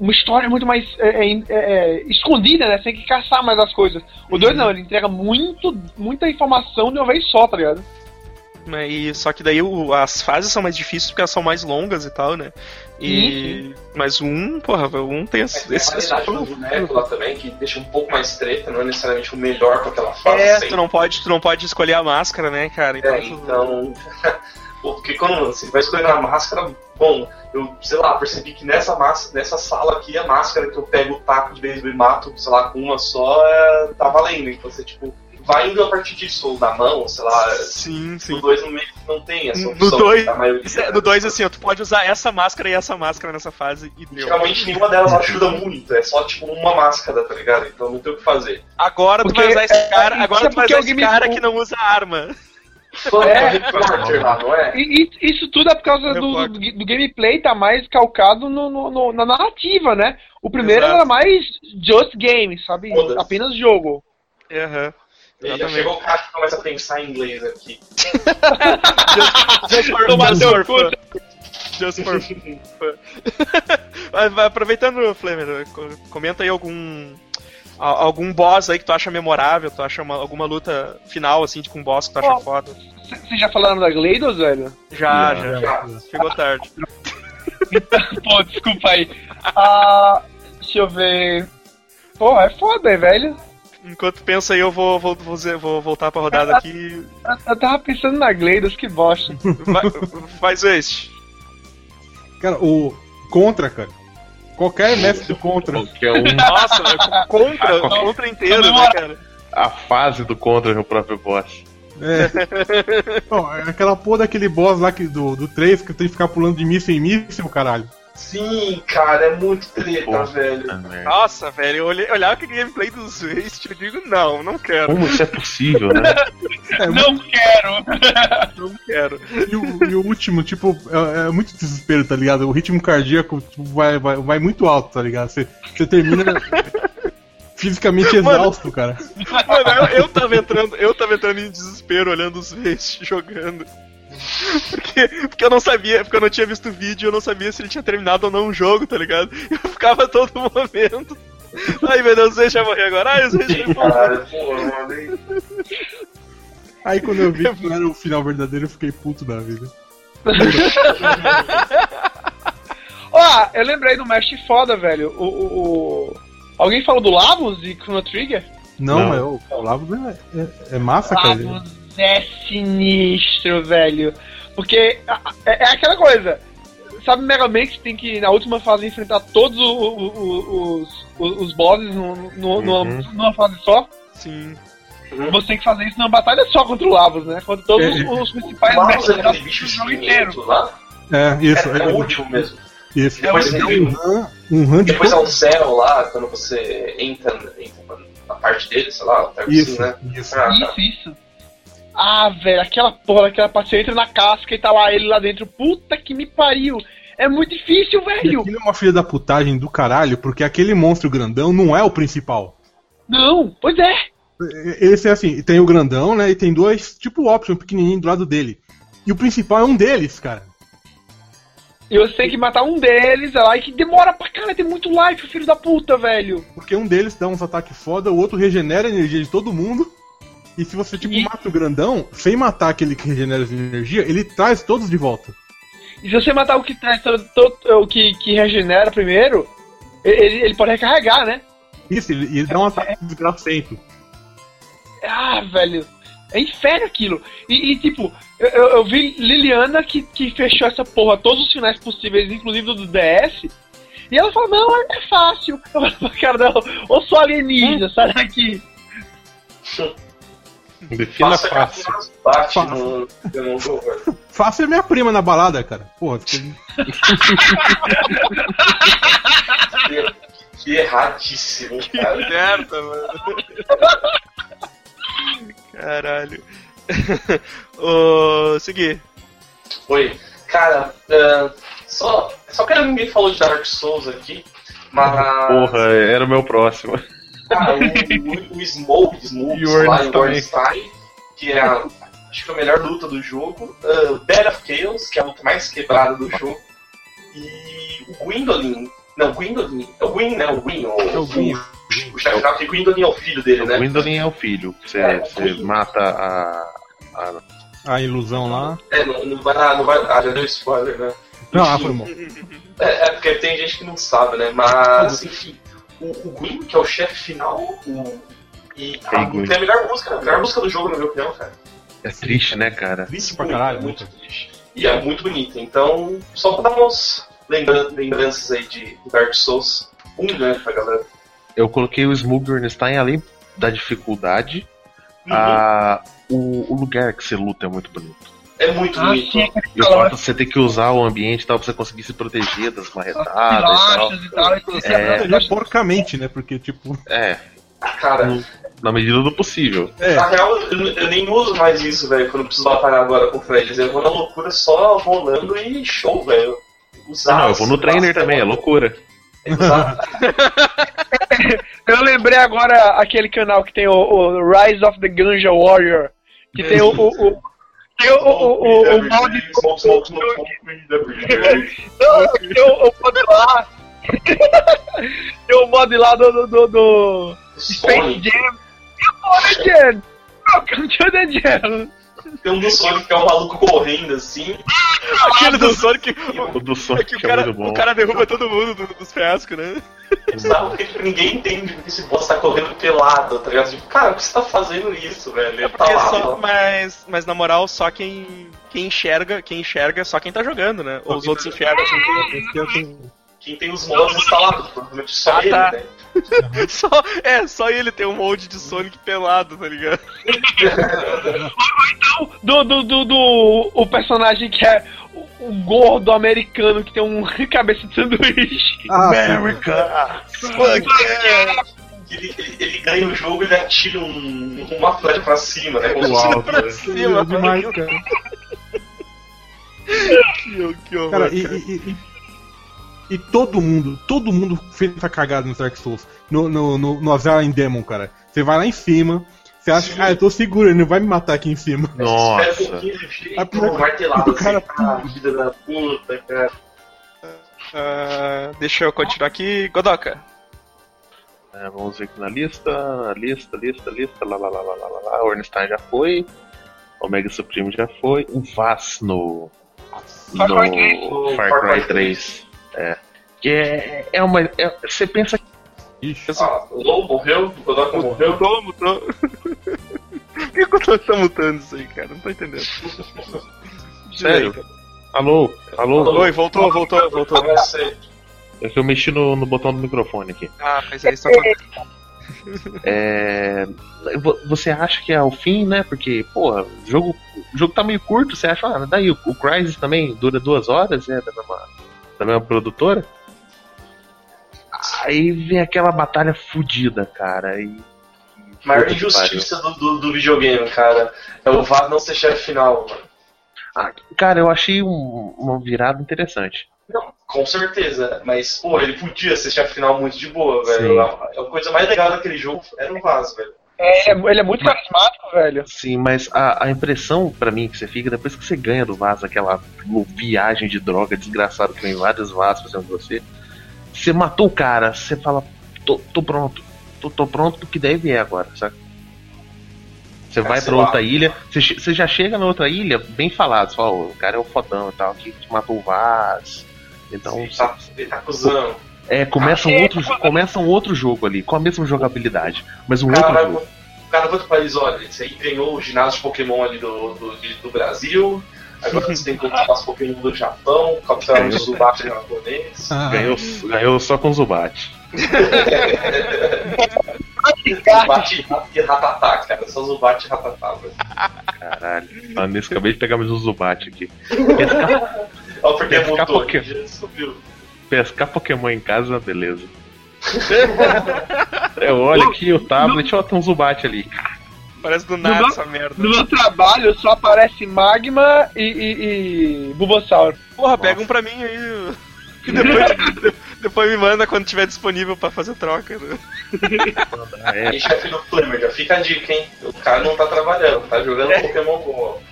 uma história muito mais é, é, é, escondida, né? Você tem que caçar mais as coisas. O 2 não, ele entrega muito, muita informação de uma vez só, tá ligado? Né, E, só que daí o- as fases são mais difíceis porque elas são mais longas e tal, né? E, mas o um, porra, o um tem esse. Tem a esse- qualidade do boneco lá também, que deixa um pouco mais treta, não é necessariamente o melhor pra aquela fase. é, sempre. tu não pode, tu não pode escolher a máscara, né, cara? Então, É, então. *laughs* Pô, Porque quando você vai escolher a máscara, bom, eu, sei lá, percebi que nessa, massa, nessa sala aqui, a máscara que eu pego o taco de beisebol e mato, sei lá, com uma só, é, tá valendo. Então você, tipo, vai indo a partir disso, ou na mão, sei lá. Sim, sim. No 2 no meio não tem essa No opção. dois- a maioria, Isso é- No 2, assim, ó, tu pode usar essa máscara e essa máscara nessa fase e deu. Geralmente nenhuma delas ajuda muito, é só tipo uma máscara, tá ligado? Então não tem o que fazer. Agora tu Porque- vai usar esse cara, é, agora é tu vai usar esse cara o- que não usa arma. É. é. repórter lá, não é? E, e isso tudo é por causa do, do, do gameplay tá mais calcado no, no- no- na narrativa, né? O primeiro Exato. era mais just game, sabe? Apenas jogo. Aham. E já Exatamente. chegou o cara que começa a pensar em inglês aqui. Just for, Tomar just seu for cu. fun. Just for fun. *laughs* Aproveitando, Flamer, co- comenta aí algum algum boss aí que tu acha memorável, tu acha uma- alguma luta final, assim, de com um boss que tu acha Ó. foda. Vocês já falaram da GLaDOS, velho? Já, Já, já, já. Chegou tarde. *laughs* Pô, desculpa aí. Ah, deixa eu ver. Pô, é foda, velho. Enquanto pensa aí, eu vou, vou, vou, dizer- vou voltar pra rodada aqui. Eu, eu tava pensando na GLaDOS, que bosta. Vai, faz este. Cara, o Contra, cara. Qualquer mestre do Contra. Que é um, Nossa, é *laughs* contra, contra inteiro, né, cara? a fase do contra o próprio boss. É. *laughs* Não, é aquela porra daquele boss lá que, do, do 3 que tem que ficar pulando de míssil em míssil, caralho. Sim, cara, é muito treta, Pô. velho. Nossa, velho, eu olhei, olhava aquele gameplay dos Waste eu digo, não, não quero, Como isso é possível, né? É, Não quero! *laughs* não quero. E o, e o último, tipo, é, é muito desespero, tá ligado? O ritmo cardíaco tipo, vai, vai, vai muito alto, tá ligado? Você, você termina *laughs* fisicamente exausto, cara. Mano, eu, eu tava entrando, eu tava entrando em desespero olhando os Waste jogando. *laughs* Porque, porque eu não sabia, porque eu não tinha visto o vídeo, eu não sabia se ele tinha terminado ou não o jogo, tá ligado? *laughs* Eu ficava todo momento. Ai meu Deus, o vai morrer agora. Ai, o mano. e- Aí quando eu vi que não era o final verdadeiro, eu fiquei puto da vida. *laughs* Ó, eu lembrei do mestre foda, velho. O, o, o- Alguém falou do Lavos de Chrono Trigger? Não, Não. mas o, o Lavos é, é, é massa, cara. É sinistro, velho. Porque é, é aquela coisa. Sabe Mega Man que tem que, na última fase, enfrentar todos os, os, os bosses no, no- numa, Uhum. numa fase só? Sim. Você tem que fazer isso numa batalha só contra o Lavos, né? Contra todos É. os, os principais mestres aquele do bicho jogo inteiro. lá, É, isso. é, é o último mesmo. Isso. Depois é tem um um run de Depois é um zero lá, quando você entra, entra na parte dele, sei lá, tá Isso, assim, né? isso. Ah, tá. Isso, isso. Ah, velho, aquela porra, aquela parte, você entra na casca e tá lá ele lá dentro. Puta que me pariu. É muito difícil, E velho. aquilo é uma filha da putagem do caralho, porque aquele monstro grandão não é o principal. Não, pois é. Esse é assim, tem o grandão, né? E tem dois, tipo option pequenininho do lado dele. E o principal é um deles, cara. E você tem que matar um deles, é lá, e que demora pra caralho, tem muito life, filho da puta, velho. Porque um deles dá uns ataques foda, o outro regenera a energia de todo mundo. E se você, tipo, E- mata o grandão, sem matar aquele que regenera essa energia, ele traz todos de volta. E se você matar o que traz todo, todo- o que, que regenera primeiro, ele, ele pode recarregar, né? Isso, ele, ele dá um ataque desgracento. Ah, velho. É inferno aquilo. E, e, tipo, eu, eu- vi Liliana que, que fechou essa porra todos os finais possíveis, inclusive do DS. E ela falou, não, é, é fácil. *laughs* Eu falei pra cara dela, ô sou alienígena, sai daqui. *laughs* Defina Passa fácil. que bate Fácil. no, no velho. Fácil é minha prima na balada, cara. Porra, *laughs* Que, que erradíssimo, cara. Certo, mano. Caralho. *laughs* Ô, seguir. Oi. Cara, ah, só, só que ninguém falou de Dark Souls aqui, mas. Porra, era o meu próximo. Cara, o, o, o Smoke, Smoke, Ornstein, que é a, acho que é a melhor luta do jogo. Uh, Bed of Chaos, que é a luta mais quebrada do jogo. E o Gwendolyn, Não, Gwendolyn. É o Gwyn, né? O Gwyn. O, É o Gwyn. O chefe final, que Gwendolyn é o filho dele, né? O Gwendolyn é o filho. Você, É, você mata a. a- A ilusão lá. É, não, não vai. Ah, não vai. Ah, já deu spoiler, né? Não, ah, foi bom. É, é porque tem gente que não sabe, né? Mas, enfim, o, o Gwyn, que é o chefe final, o, e a, Gwyn. tem a melhor música, a melhor música do jogo, na minha opinião, cara. É triste, né, cara? Triste pra Muito, caralho. é muito triste. E é muito bonita. Então, só pra dar umas lembran- lembranças aí de Dark Souls 1, né, pra galera. Eu coloquei o Smugglernstein além da dificuldade. Uhum. a- o, o lugar que você luta é muito bonito. É muito Ah, bonito. sim, E o fato de você ter que usar o ambiente e tal pra você conseguir se proteger das marretadas e tal. e tal. e É. é acho- porcamente, né? Porque, tipo. É, Cara, na medida do possível. É, na real, eu, eu nem uso mais isso, velho, quando eu preciso batalhar agora com o Fred. Eu vou na loucura só rolando e show, velho. Usar não, eu vou no trainer também, é loucura. Usar- *laughs* Eu lembrei agora aquele canal que tem o, o Rise of the Ganja Warrior. Que tem o. o, o tem o, o, o, o mal de. Não, *laughs* Tem o, o mod lá. tem o mod lá do. do, do, Space. Jam. Come Jam! Welcome to the Jam! Tem um do Sonic que é um maluco correndo assim. Aquele do Sonic. O do É Sonic que o é cara, muito bom. o cara derruba todo mundo do- dos fiascos, né? Sabe? Porque tipo, ninguém entende porque esse boss tá correndo pelado, tá ligado? Tipo, cara, por que você tá fazendo isso, velho? Ele tá Porque lá, só, mas, mas na moral, só quem, quem enxerga, quem enxerga é só quem tá jogando, né? Ou os outros enxergam. eu tenho- Quem tem os mods instalados, provavelmente só Ah, ele, tá. né? *laughs* Só, é, só ele tem um molde de Sonic pelado, tá ligado? *laughs* Do, do, do, do o personagem que é o, o gordo americano que tem um *laughs* cabeça de sanduíche. Ah. America! Ele, ele, ele ganha o jogo e ele atira um, uma flecha pra cima, né? Como Uau, pra cima, é demais, cara. Que, que horror, Cara, cara. e- e- e todo mundo, todo mundo fez essa cagada no Dark Souls. No, no, no, no Azar em Demon, cara. Você vai lá em cima, você acha, Sim. ah, eu tô seguro, ele não vai me matar aqui em cima. *laughs* Nossa! A e primeira- o cara- ah, vida da puta, cara. Ah, deixa eu continuar aqui. Godoka. É, vamos ver aqui na lista, na lista, lista, lista, lá, lá, lá, lá, lá, lá, lá. Ornstein já foi, Omega Supremo já foi, um Vaz no, Far Cry 3. Far Cry 3. É. Que é, é uma. é- você pensa que. Ixi. Ah, o Lobo morreu, o Godoka morreu. Mudou, mudou. *laughs* Por que o Godoka tá mutando isso aí, cara? Não tô entendendo. *laughs* Sério? Alô? Alô? Oi, voltou, voltou, voltou. Sei. É que eu mexi no, no botão do microfone aqui. Ah, mas é isso acontece. É, vo- você acha que é o fim, né? Porque, porra, o jogo, o jogo tá meio curto, você acha, ah, daí o, o Crysis também dura duas horas, é da mesma, da mesma produtora. Aí vem aquela batalha fodida, cara. E, Maior injustiça do, do, do videogame, cara. É o Vaz não ser chefe final, mano. Ah, cara, eu achei um- uma virada interessante. Não, com certeza. Mas, pô, ele podia ser chefe final muito de boa, velho. A, a coisa mais legal daquele jogo era o Vaz, velho. É, ele é- ele é muito carismático, velho. Sim, mas a, a impressão pra mim que você fica depois que você ganha do Vaz aquela viagem de droga desgraçada que vem vários Vaz fazendo você, você matou o cara, você fala, tô, tô pronto, tô, tô pronto pro que deve é agora, sabe? Você vai sei pra lá. outra ilha, você, você já chega na outra ilha bem falado, você fala, "Ô, o cara é o fodão e tal, que matou o Vaz. Então, Ele tá, ele tá acusando. É, começa um, outro, começa um outro jogo ali, com a mesma jogabilidade, mas um cara, outro jogo. o cara vai pro país, olha, você aí ganhou o ginásio de Pokémon ali do, do, do Brasil. Agora você tem que os Pokémon do Japão, capturar o Zubat japonês. Ah, Ganhou, ganhou só com o Zubat. Zubat e Ratatá, cara. Só Zubat e Ratatá, velho. Caralho. Ah, nesse acabei de pegar mais um Zubat aqui. Pescar, *laughs* Ó, porque mudou, Pokémon. já descobriu. Pescar Pokémon em casa, beleza. *laughs* Eu olho aqui o tablet, ó, tem um Zubat ali. Parece do nada Não- essa merda. No meu trabalho só aparece Magma e, e, e Bulbasaur. Porra, pega um pra mim aí. Que depois, *laughs* depois me manda quando tiver disponível pra fazer troca. Né? *laughs* É. E chefe do Flamer, já fica a dica, hein? O cara não tá trabalhando, tá jogando Pokémon Go.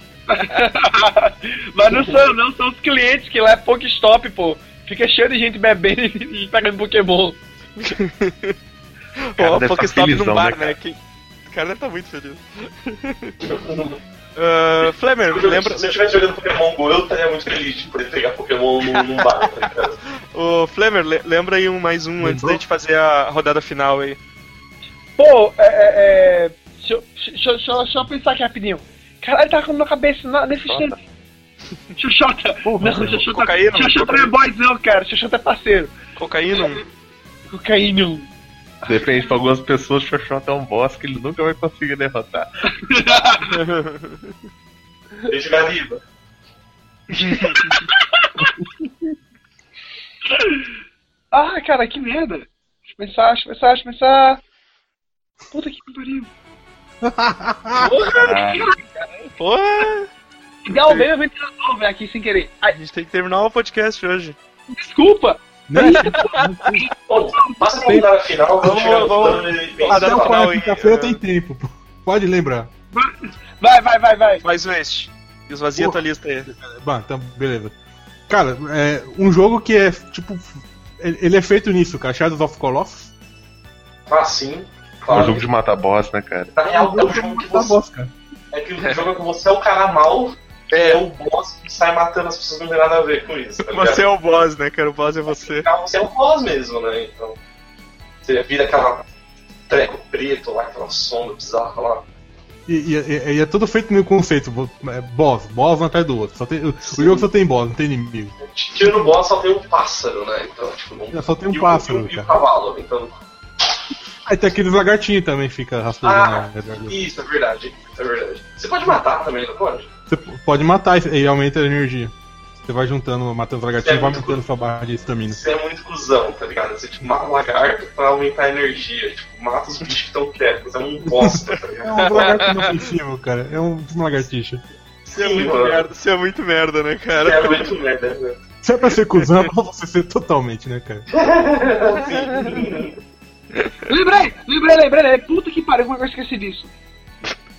Mas não são, não, são os clientes que lá é Pokestop, pô. Fica cheio de gente bebendo e, pegando Pokémon. cara Ó, tá Pokéstop num bar, né, né? Que... O cara deve tá muito feliz. *laughs* uh, Flamer, lembra. Se eu estivesse jogando Pokémon GO, eu estaria muito feliz de poder pegar Pokémon num, num bar, tá ligado? *laughs* Ô, Flamer, le- lembra aí um mais um antes da gente fazer a rodada final aí. Pô, é. é, é deixa, eu- deixa, eu- deixa, eu- deixa eu pensar aqui rapidinho. Caralho, tá com na cabeça na- nesse instante. Xuxota. Não, Xuxota. cocaína, Xuxota não é boyzão, cara. Xuxota é parceiro. Cocaína? Cocaína. Depende pra algumas pessoas, o Xoxota é um boss que ele nunca vai conseguir derrotar. Beijo, Gariba. *laughs* Ah, cara, que merda. Deixa eu pensar, deixa eu pensar, deixa eu pensar. Puta que pariu. Porra! Dá o meio ventilador, velho, aqui sem querer. Ai, A gente tem que terminar o podcast hoje. desculpa. *laughs* Pra rodada final, vamos chegar no vamos- Até o o final, quinta-feira tem tempo. pô. Pode lembrar. Vai, vai, vai, vai. Faz o este. Esvazia Porra. tua lista aí. Bah, então, beleza. Cara, é um jogo que é tipo. Ele é feito nisso, cara. Shadows of Colossus. Ah, sim. É um Claro. jogo de matar boss, né, cara? Na real, é um jogo que Tá você. boss, cara. É que o jogo é que você é o cara mal, é, o boss que sai matando as pessoas, não tem nada a ver com isso. Tá? Você é o boss, né, cara? O boss é você. Você é o boss mesmo, né? Então. Você vira aquela treco preto lá, aquela sombra bizarra lá. E, e- e- é tudo feito no conceito. é, boss, boss um atrás do outro. Só tem, o, o jogo só tem boss, não tem inimigo. Tira no boss só tem um pássaro, né? Então, tipo, não. É, só tem um e o- pássaro, e o, e o cavalo, então. Aí tem aqueles lagartinhos também, fica rastejando Ah, isso, é verdade. É verdade. Você pode matar também, não pode? Você pode matar e- e aumenta a energia. Você vai juntando, matando os lagartinhos É e vai muito aumentando sua barra de estamina. Você é muito cuzão, tá ligado? Você tipo, mata um lagarto pra aumentar a energia. Tipo, mata os bichos que estão quietos. É um bosta, tá É ligado? um lagarto inofensivo, cara. É um lagartixa. Você é muito mano. merda, você é muito merda, né, Você cara? é muito merda, né? Se é pra ser cuzão, é pra você ser totalmente, né, cara? *laughs* Lembrei, lembrei, lembrei, lembrei. Puta que pariu, como é que eu esqueci disso?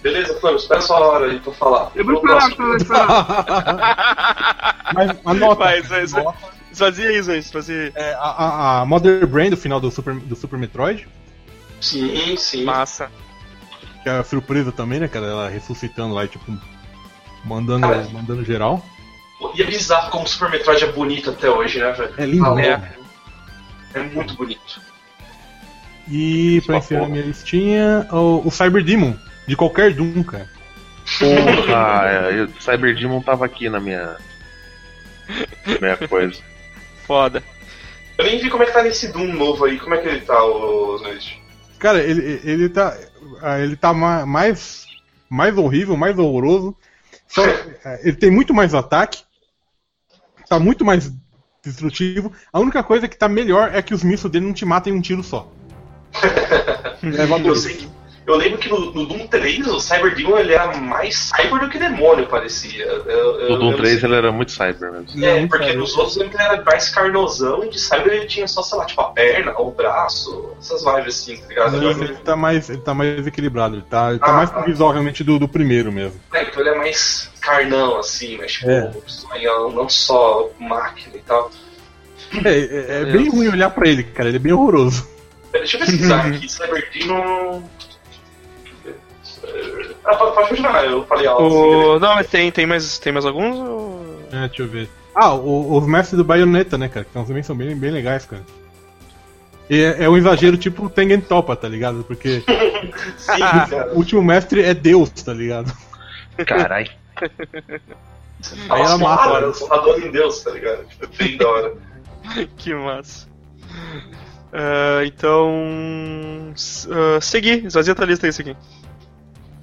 Beleza, Flamengo, espera sua hora aí pra falar. Eu vou Vou esperar, próximo. esperar, esperar. Mas anota. Vai, vai, vai. Esvazia isso aí, esvazia. É, a, a, a Mother Brain do final do Super, do Super Metroid, Sim, sim. Massa. que é a surpresa também, né, cara? Ela ressuscitando lá e, tipo, mandando, Cara. mandando geral. E é bizarro como o Super Metroid é bonito até hoje, né, velho? É lindo, Tá né? louco. É muito bonito. E pra encerrar minha listinha, o, o Cyber Demon, de qualquer Doom, cara. Porra, é, eu- Cyber Demon tava aqui na minha. minha coisa. Foda. Eu nem vi como é que tá nesse Doom novo aí. Como é que ele tá, o Smith? Cara, ele, ele tá. ah, Ele tá ma- mais. Mais horrível, mais horroroso. Só, ah, *laughs* ele tem muito mais ataque. Tá muito mais destrutivo. A única coisa que tá melhor é que os mísseis dele não te matam em um tiro só. *laughs* Leva Eu, sei que, eu lembro que no, no Doom 3 o Cyber Demon ele era mais cyber do que demônio, parecia. Eu, eu, No Doom eu 3 não ele era muito cyber mesmo. É, porque cara. nos outros ele era mais carnosão e de cyber ele tinha só, sei lá, tipo a perna, o braço, essas vibes assim, tá ligado? Ele ele- tá mais, ele tá mais equilibrado, ele tá, ele tá Ah, mais tá. pro visual realmente do, do primeiro mesmo. É, então ele é mais carnão, assim, mas tipo, É. sonhão, não só máquina e tal. É, é- é bem ruim olhar pra ele, cara, ele é bem horroroso. Pera, Deixa eu pesquisar aqui, Cyber Demon. Ah, pode, pode continuar, eu falei alto. O... Não, mas tem, tem, mais, tem mais alguns? Ou... É, deixa eu ver. Ah, o- os mestres do Bayonetta, né, cara, que também são bem, bem legais, cara. E é, é um exagero tipo Tengen Topa, tá ligado? Porque *laughs* Sim, o último mestre é Deus, tá ligado? Carai. Aí ela Nossa, mata. cara, eu sou rador em Deus, tá ligado? Tipo, bem da hora. *laughs* que massa. Ah, então. s- ah, seguir, esvazia tua lista aí, seguir.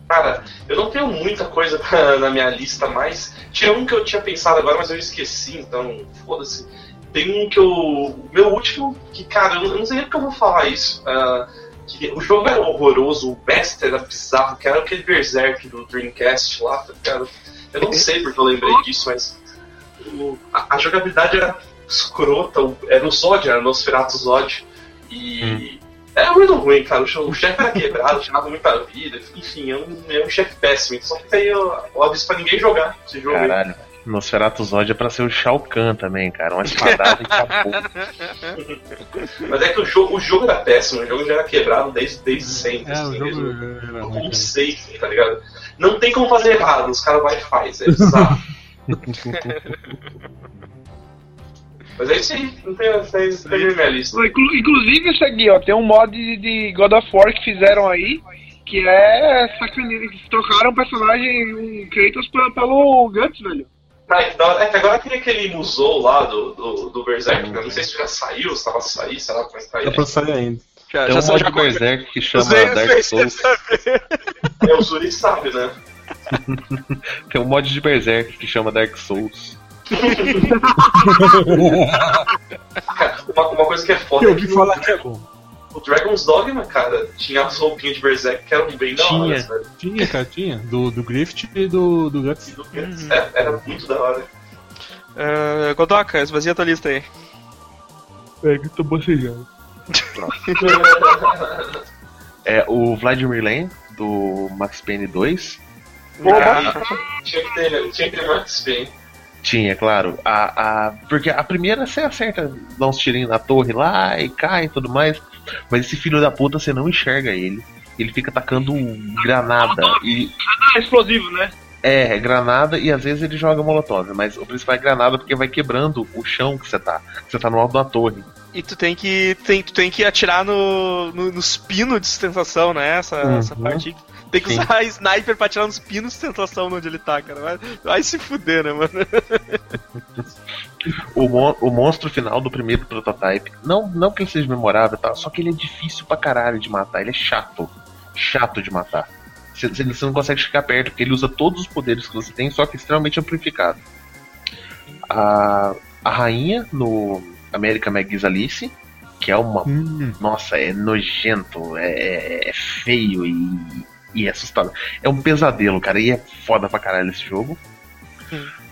Cara, eu não tenho muita coisa *laughs* na minha lista, mas tinha um que eu tinha pensado agora, mas eu esqueci, então foda-se. Tem um que eu. Meu último, que, cara, eu não, sei nem porque eu vou falar isso. ah, que o jogo era horroroso, o best era bizarro, que era aquele Berserk do Dreamcast lá, tá ligado? Eu não sei porque eu lembrei disso, mas. o- a, a jogabilidade era escrota, era o Zod, era o Nosferatu Zod. E. Era muito ruim, cara. O che- O chefe era quebrado, tinha dado muita vida. Enfim, é um, é um chefe péssimo. Só que aí eu, eu aviso pra ninguém jogar esse jogo. aí. Caralho. Nosferatu Zod é pra ser o Shao Kahn também, cara. Uma espadada e acabou. *laughs* Mas é que o jogo, o jogo era péssimo, o jogo já era quebrado desde, desde sempre. É, o assim, jogo mesmo. era O cara. conceito, tá ligado? Não tem como fazer errado, os caras vai e faz, é *laughs* bizarro. *laughs* Mas é isso aí, não tem, não tem, não tem minha lista. Inclu- Inclusive isso aqui, ó, tem um mod de, God of War que fizeram aí, que é sacaneiro, eles trocaram o personagem, um Kratos pe- pelo Guts, velho. Ah, que. É que agora aquele, aquele musou lá do, do, do Berserk, eu não sei se já saiu, se tava a sair, sei lá como é que tá pra sair ainda. Já, Tem já, um mod de Berserk que chama Usei- Dark Souls. É, o Zuri sabe, né? *laughs* Tem um mod de Berserk que chama Dark Souls. Cara, *laughs* uma, uma coisa que é foda Eu é ouvi que falar que é bom. o Dragon's Dogma, cara, tinha as roupinhas de Berserk que eram bem da hora, Tinha. sabe? Tinha, cara, tinha. Do, do Grift e do, do Guts. É, era muito da hora. Uh, Godoka, esvazia tua lista aí. É, que eu tô bocejando. É o Vladimir Lane, do Max Payne 2. Tinha que ter, tinha que ter Max Payne. Tinha, claro. A, a, porque a primeira você acerta, dá uns tirinhos na torre lá e cai e tudo mais. Mas esse filho da puta você não enxerga ele. Ele fica atacando granada. E, Ah, explosivo, né? é, é granada e às vezes ele joga molotov. Mas o principal é granada porque vai quebrando o chão que você tá. Você tá no alto da torre. E tu tem que, tem, tu tem que atirar no, no, nos pinos de sustentação, né? Essa, Uhum. essa parte. Tem que Sim. usar *laughs* sniper pra atirar nos pinos de sustentação onde ele tá, cara. Vai, vai se fuder, né, mano? O, mon- o monstro final do primeiro prototype, não, não que ele seja memorável, tá? só que ele é difícil pra caralho de matar, ele é chato. Chato de matar. Você, você- não consegue chegar perto, porque ele usa todos os poderes que você tem, só que extremamente amplificado. A, a rainha no American McGee's Alice, que é uma. Hum, Nossa, é nojento, é, é feio e, e é assustador. É um pesadelo, cara, e é foda pra caralho esse jogo.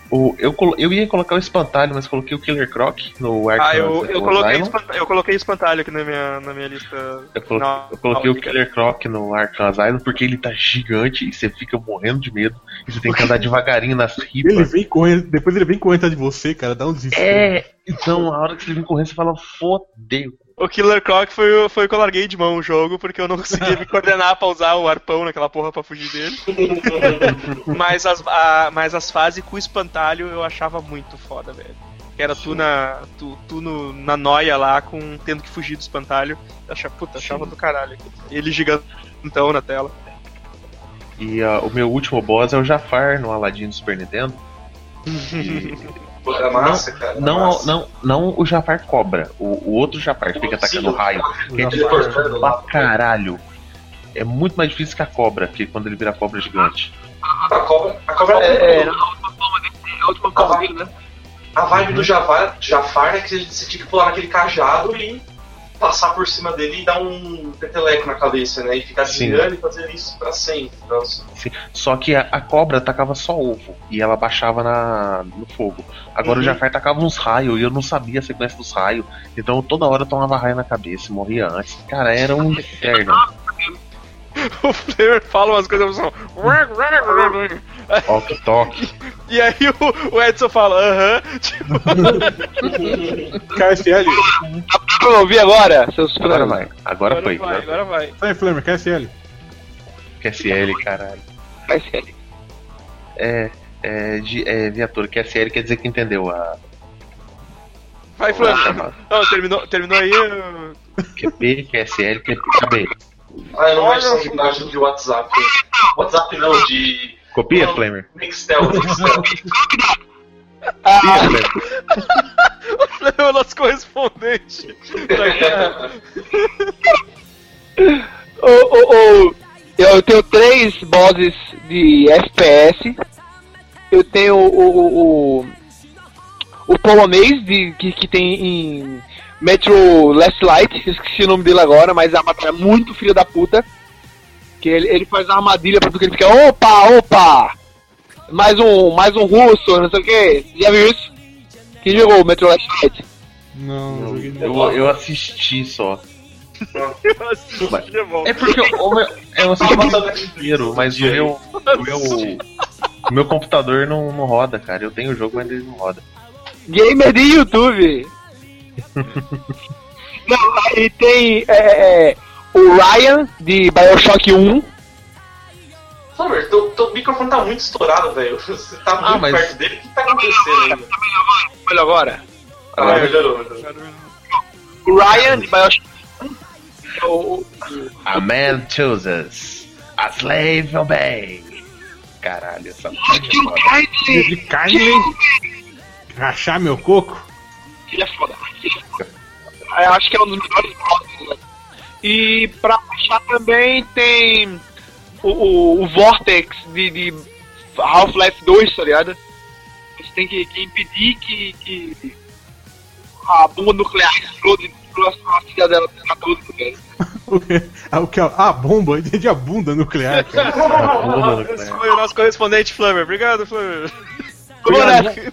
O, eu, eu ia colocar o espantalho, mas coloquei o Killer Croc no Arkham Ah, eu, eu, coloquei eu coloquei espantalho aqui na minha, na minha lista. Eu coloquei, Não, eu coloquei não, o Killer Croc no Arkham Asylum porque ele tá gigante e você fica morrendo de medo. E você tem que andar *laughs* devagarinho nas ele ripas. vem correndo, depois ele vem correndo atrás de você, cara, dá um desespero. É, então a hora que você vem correndo, você fala, fodeu. O Killer Croc foi, o- foi que eu larguei de mão o jogo, porque eu não conseguia me coordenar pra usar o arpão naquela porra pra fugir dele. *laughs* mas, as, a- mas as fases com o espantalho eu achava muito foda, velho. Que era tu na. Tu, tu no, na noia lá, com tendo que fugir do espantalho. Achava, puta, achava do caralho. Ele gigantão na tela. E ah, o meu último boss é o Jafar no Aladdin do Super Nintendo. E *laughs* Era massa, cara. era não, massa. não, não o Jafar cobra, o, o outro Jafar que fica atacando Sim. raio. Que é pra caralho. É muito mais difícil que a cobra, que quando ele vira cobra gigante. A cobra, a cobra É, é, a última palma dele, a última palma dele, né? A vibe do Jafar, Jafar é que você tinha que pular naquele cajado e passar por cima dele e dar um peteleco na cabeça, né? E ficar Sim. desviando e fazer isso pra sempre. Nossa. Sim, Só que a, a cobra tacava só ovo e ela baixava na, no fogo. Agora Uhum. o Jafar tacava uns raios e eu não sabia a sequência dos raios. Então toda hora eu tomava raio na cabeça e morria antes. Cara, era um inferno. *laughs* O Flamer fala umas coisas assim. Toque, toque. *laughs* E aí o, o Edson fala, aham. *laughs* Tipo, KSL. Pra ouvir agora, seus Agora vai. Agora, foi. vai, agora vai. Sai, Flamer, KSL. QSL, caralho. Vai ser. É, é, de, é viatura. QSL quer dizer que entendeu a. Vai, Flamer. chamada. Não, terminou, terminou aí. QP, QSL, QP. Acabei. Ah, eu não gosto dessa imagem de WhatsApp. WhatsApp não, de Copia, Flamer? Mixtel. Mixtel. *laughs* Flamer. O é o nosso correspondente da guerra. Ô, ô, ô, eu tenho três bosses de FPS. Eu tenho o, o, o, o polonês de, que, que tem em Metro Last Light, esqueci o nome dele agora, mas é muito filha da puta. Que ele, ele faz armadilha pra tu que ele fica, opa, opa! Mais um, mais um russo, não sei o que. Já viu isso? Quem jogou o Metro Last Light? Não, não joguei Eu, eu assisti só. Eu assisti. É porque o meu, eu assisti o inteiro, mas o meu. O meu. *laughs* Meu computador não, não roda, cara. Eu tenho o jogo, mas ele não roda. Gamer de YouTube. *laughs* Não, aí tem é, é, o Ryan de Bioshock 1. Flamengo, teu, teu microfone tá muito estourado, velho. *laughs* Você tá muito Ah, mas- perto dele. O que tá acontecendo ainda? Olha agora. Ah, melhorou, melhorou. O Ryan de Bioshock 1. é O, A man chooses. A slave obey. Caralho, essa porra é. De carne, rachar meu coco. Ele é foda. Eu acho que é um dos melhores jogos. né? E pra achar também tem o, o, o Vortex de, de Half-Life 2, tá ligado? Você tem que, que impedir que, que a bomba nuclear explode e a cidadela pra tudo, tá ligado? *laughs* Ah, o que é? Ah, bomba, entendi a bunda nuclear, cara. *laughs* *laughs* Esse cara. foi o nosso correspondente Flamengo. Obrigado, Obrigado. nessa.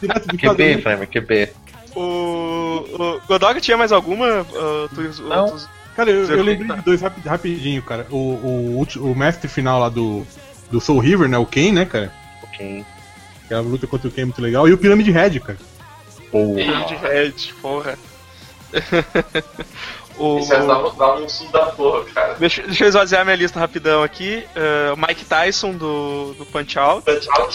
Direto do QB. Flamengo, QB. O, o Godog tinha mais alguma? Ah, tu- Não. tu- Cara, eu, eu lembrei tá. de dois rapi- rapidinho, cara. O, o, ulti- o mestre final lá do, do Soul River, né? O Ken, né, cara? Ok. Aquela luta contra o Ken é muito legal. E o Pyramid Head, cara. Porra. de Red, porra. *laughs* o, Isso aí dá, um susto da porra, cara. deixa, deixa eu esvaziar minha lista rapidão aqui. O Mike Tyson do, do Punch Out. Tchau,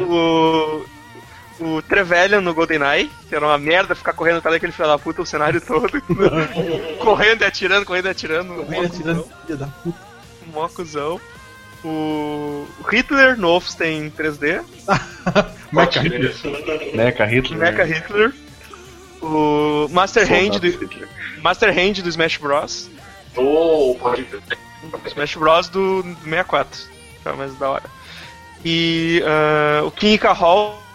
*laughs* O, o Trevelyan no GoldenEye, que era uma merda ficar correndo atrás daquele filho da puta o cenário todo. *laughs* correndo e atirando, correndo e atirando. Vem atirando, filha da puta. Mó cuzão. O Hitler no Wolfenstein 3D. *laughs* Mecha Hitler. Mecha Hitler. Mecha Hitler. O Master Hand, do. Master Hand do Smash Bros. Oh, pode crer. Smash Bros do, do 64. Que é o mais da hora. E ah, o King K.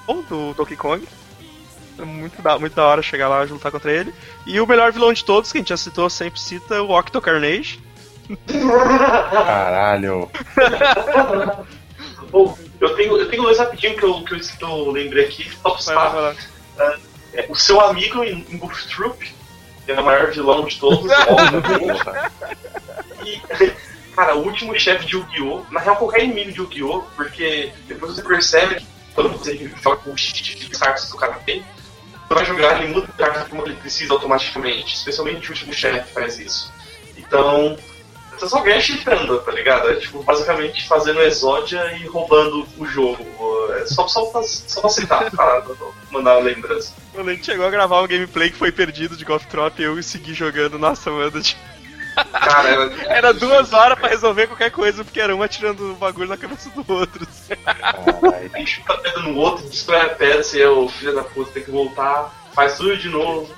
Do Donkey Kong. É muito da, muito da hora chegar lá e lutar contra ele. E o melhor vilão de todos, que a gente já citou, sempre cita, o Octo Carnage. Caralho. *laughs* Bom, eu tenho, eu tenho dois rapidinho que eu, que eu, que eu lembrei aqui. Top Vai lá, vai lá. É, o seu amigo em, em Goof Troop, que é o maior vilão de todos. *laughs* E, *laughs* cara, o último chefe de Yu-Gi-Oh! Na real, qualquer inimigo de Yu-Gi-Oh! Porque depois você percebe que quando você joga com o cheat de cartas que o cara tem, você vai jogar, ele muda de carta como ele precisa automaticamente. Especialmente o último chefe faz isso. Então, você só ganha cheatando, tá ligado? É tipo, basicamente fazendo exódia e roubando o jogo. É só, só, pra- só pra pra mandar a lembrança. Quando a gente chegou a gravar um gameplay que foi perdido de Golf Trop, eu segui jogando. Nossa, mano. tipo, Cara, era, Era duas horas pra resolver qualquer coisa, porque era um atirando o bagulho na cabeça do outro. Caralho. Chuta a pedra no outro, destrói a pedra, você é o filho da puta, tem que voltar, faz tudo de novo.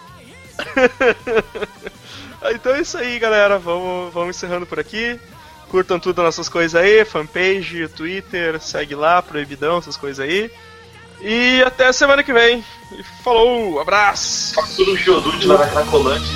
*laughs* Então é isso aí, galera. Vamos, vamos encerrando por aqui. Curtam tudo as nossas coisas aí, fanpage, Twitter, segue lá, proibidão, essas coisas aí. E até semana que vem. E falou, abraço! Faz tudo um Geodude lá na Cracolante.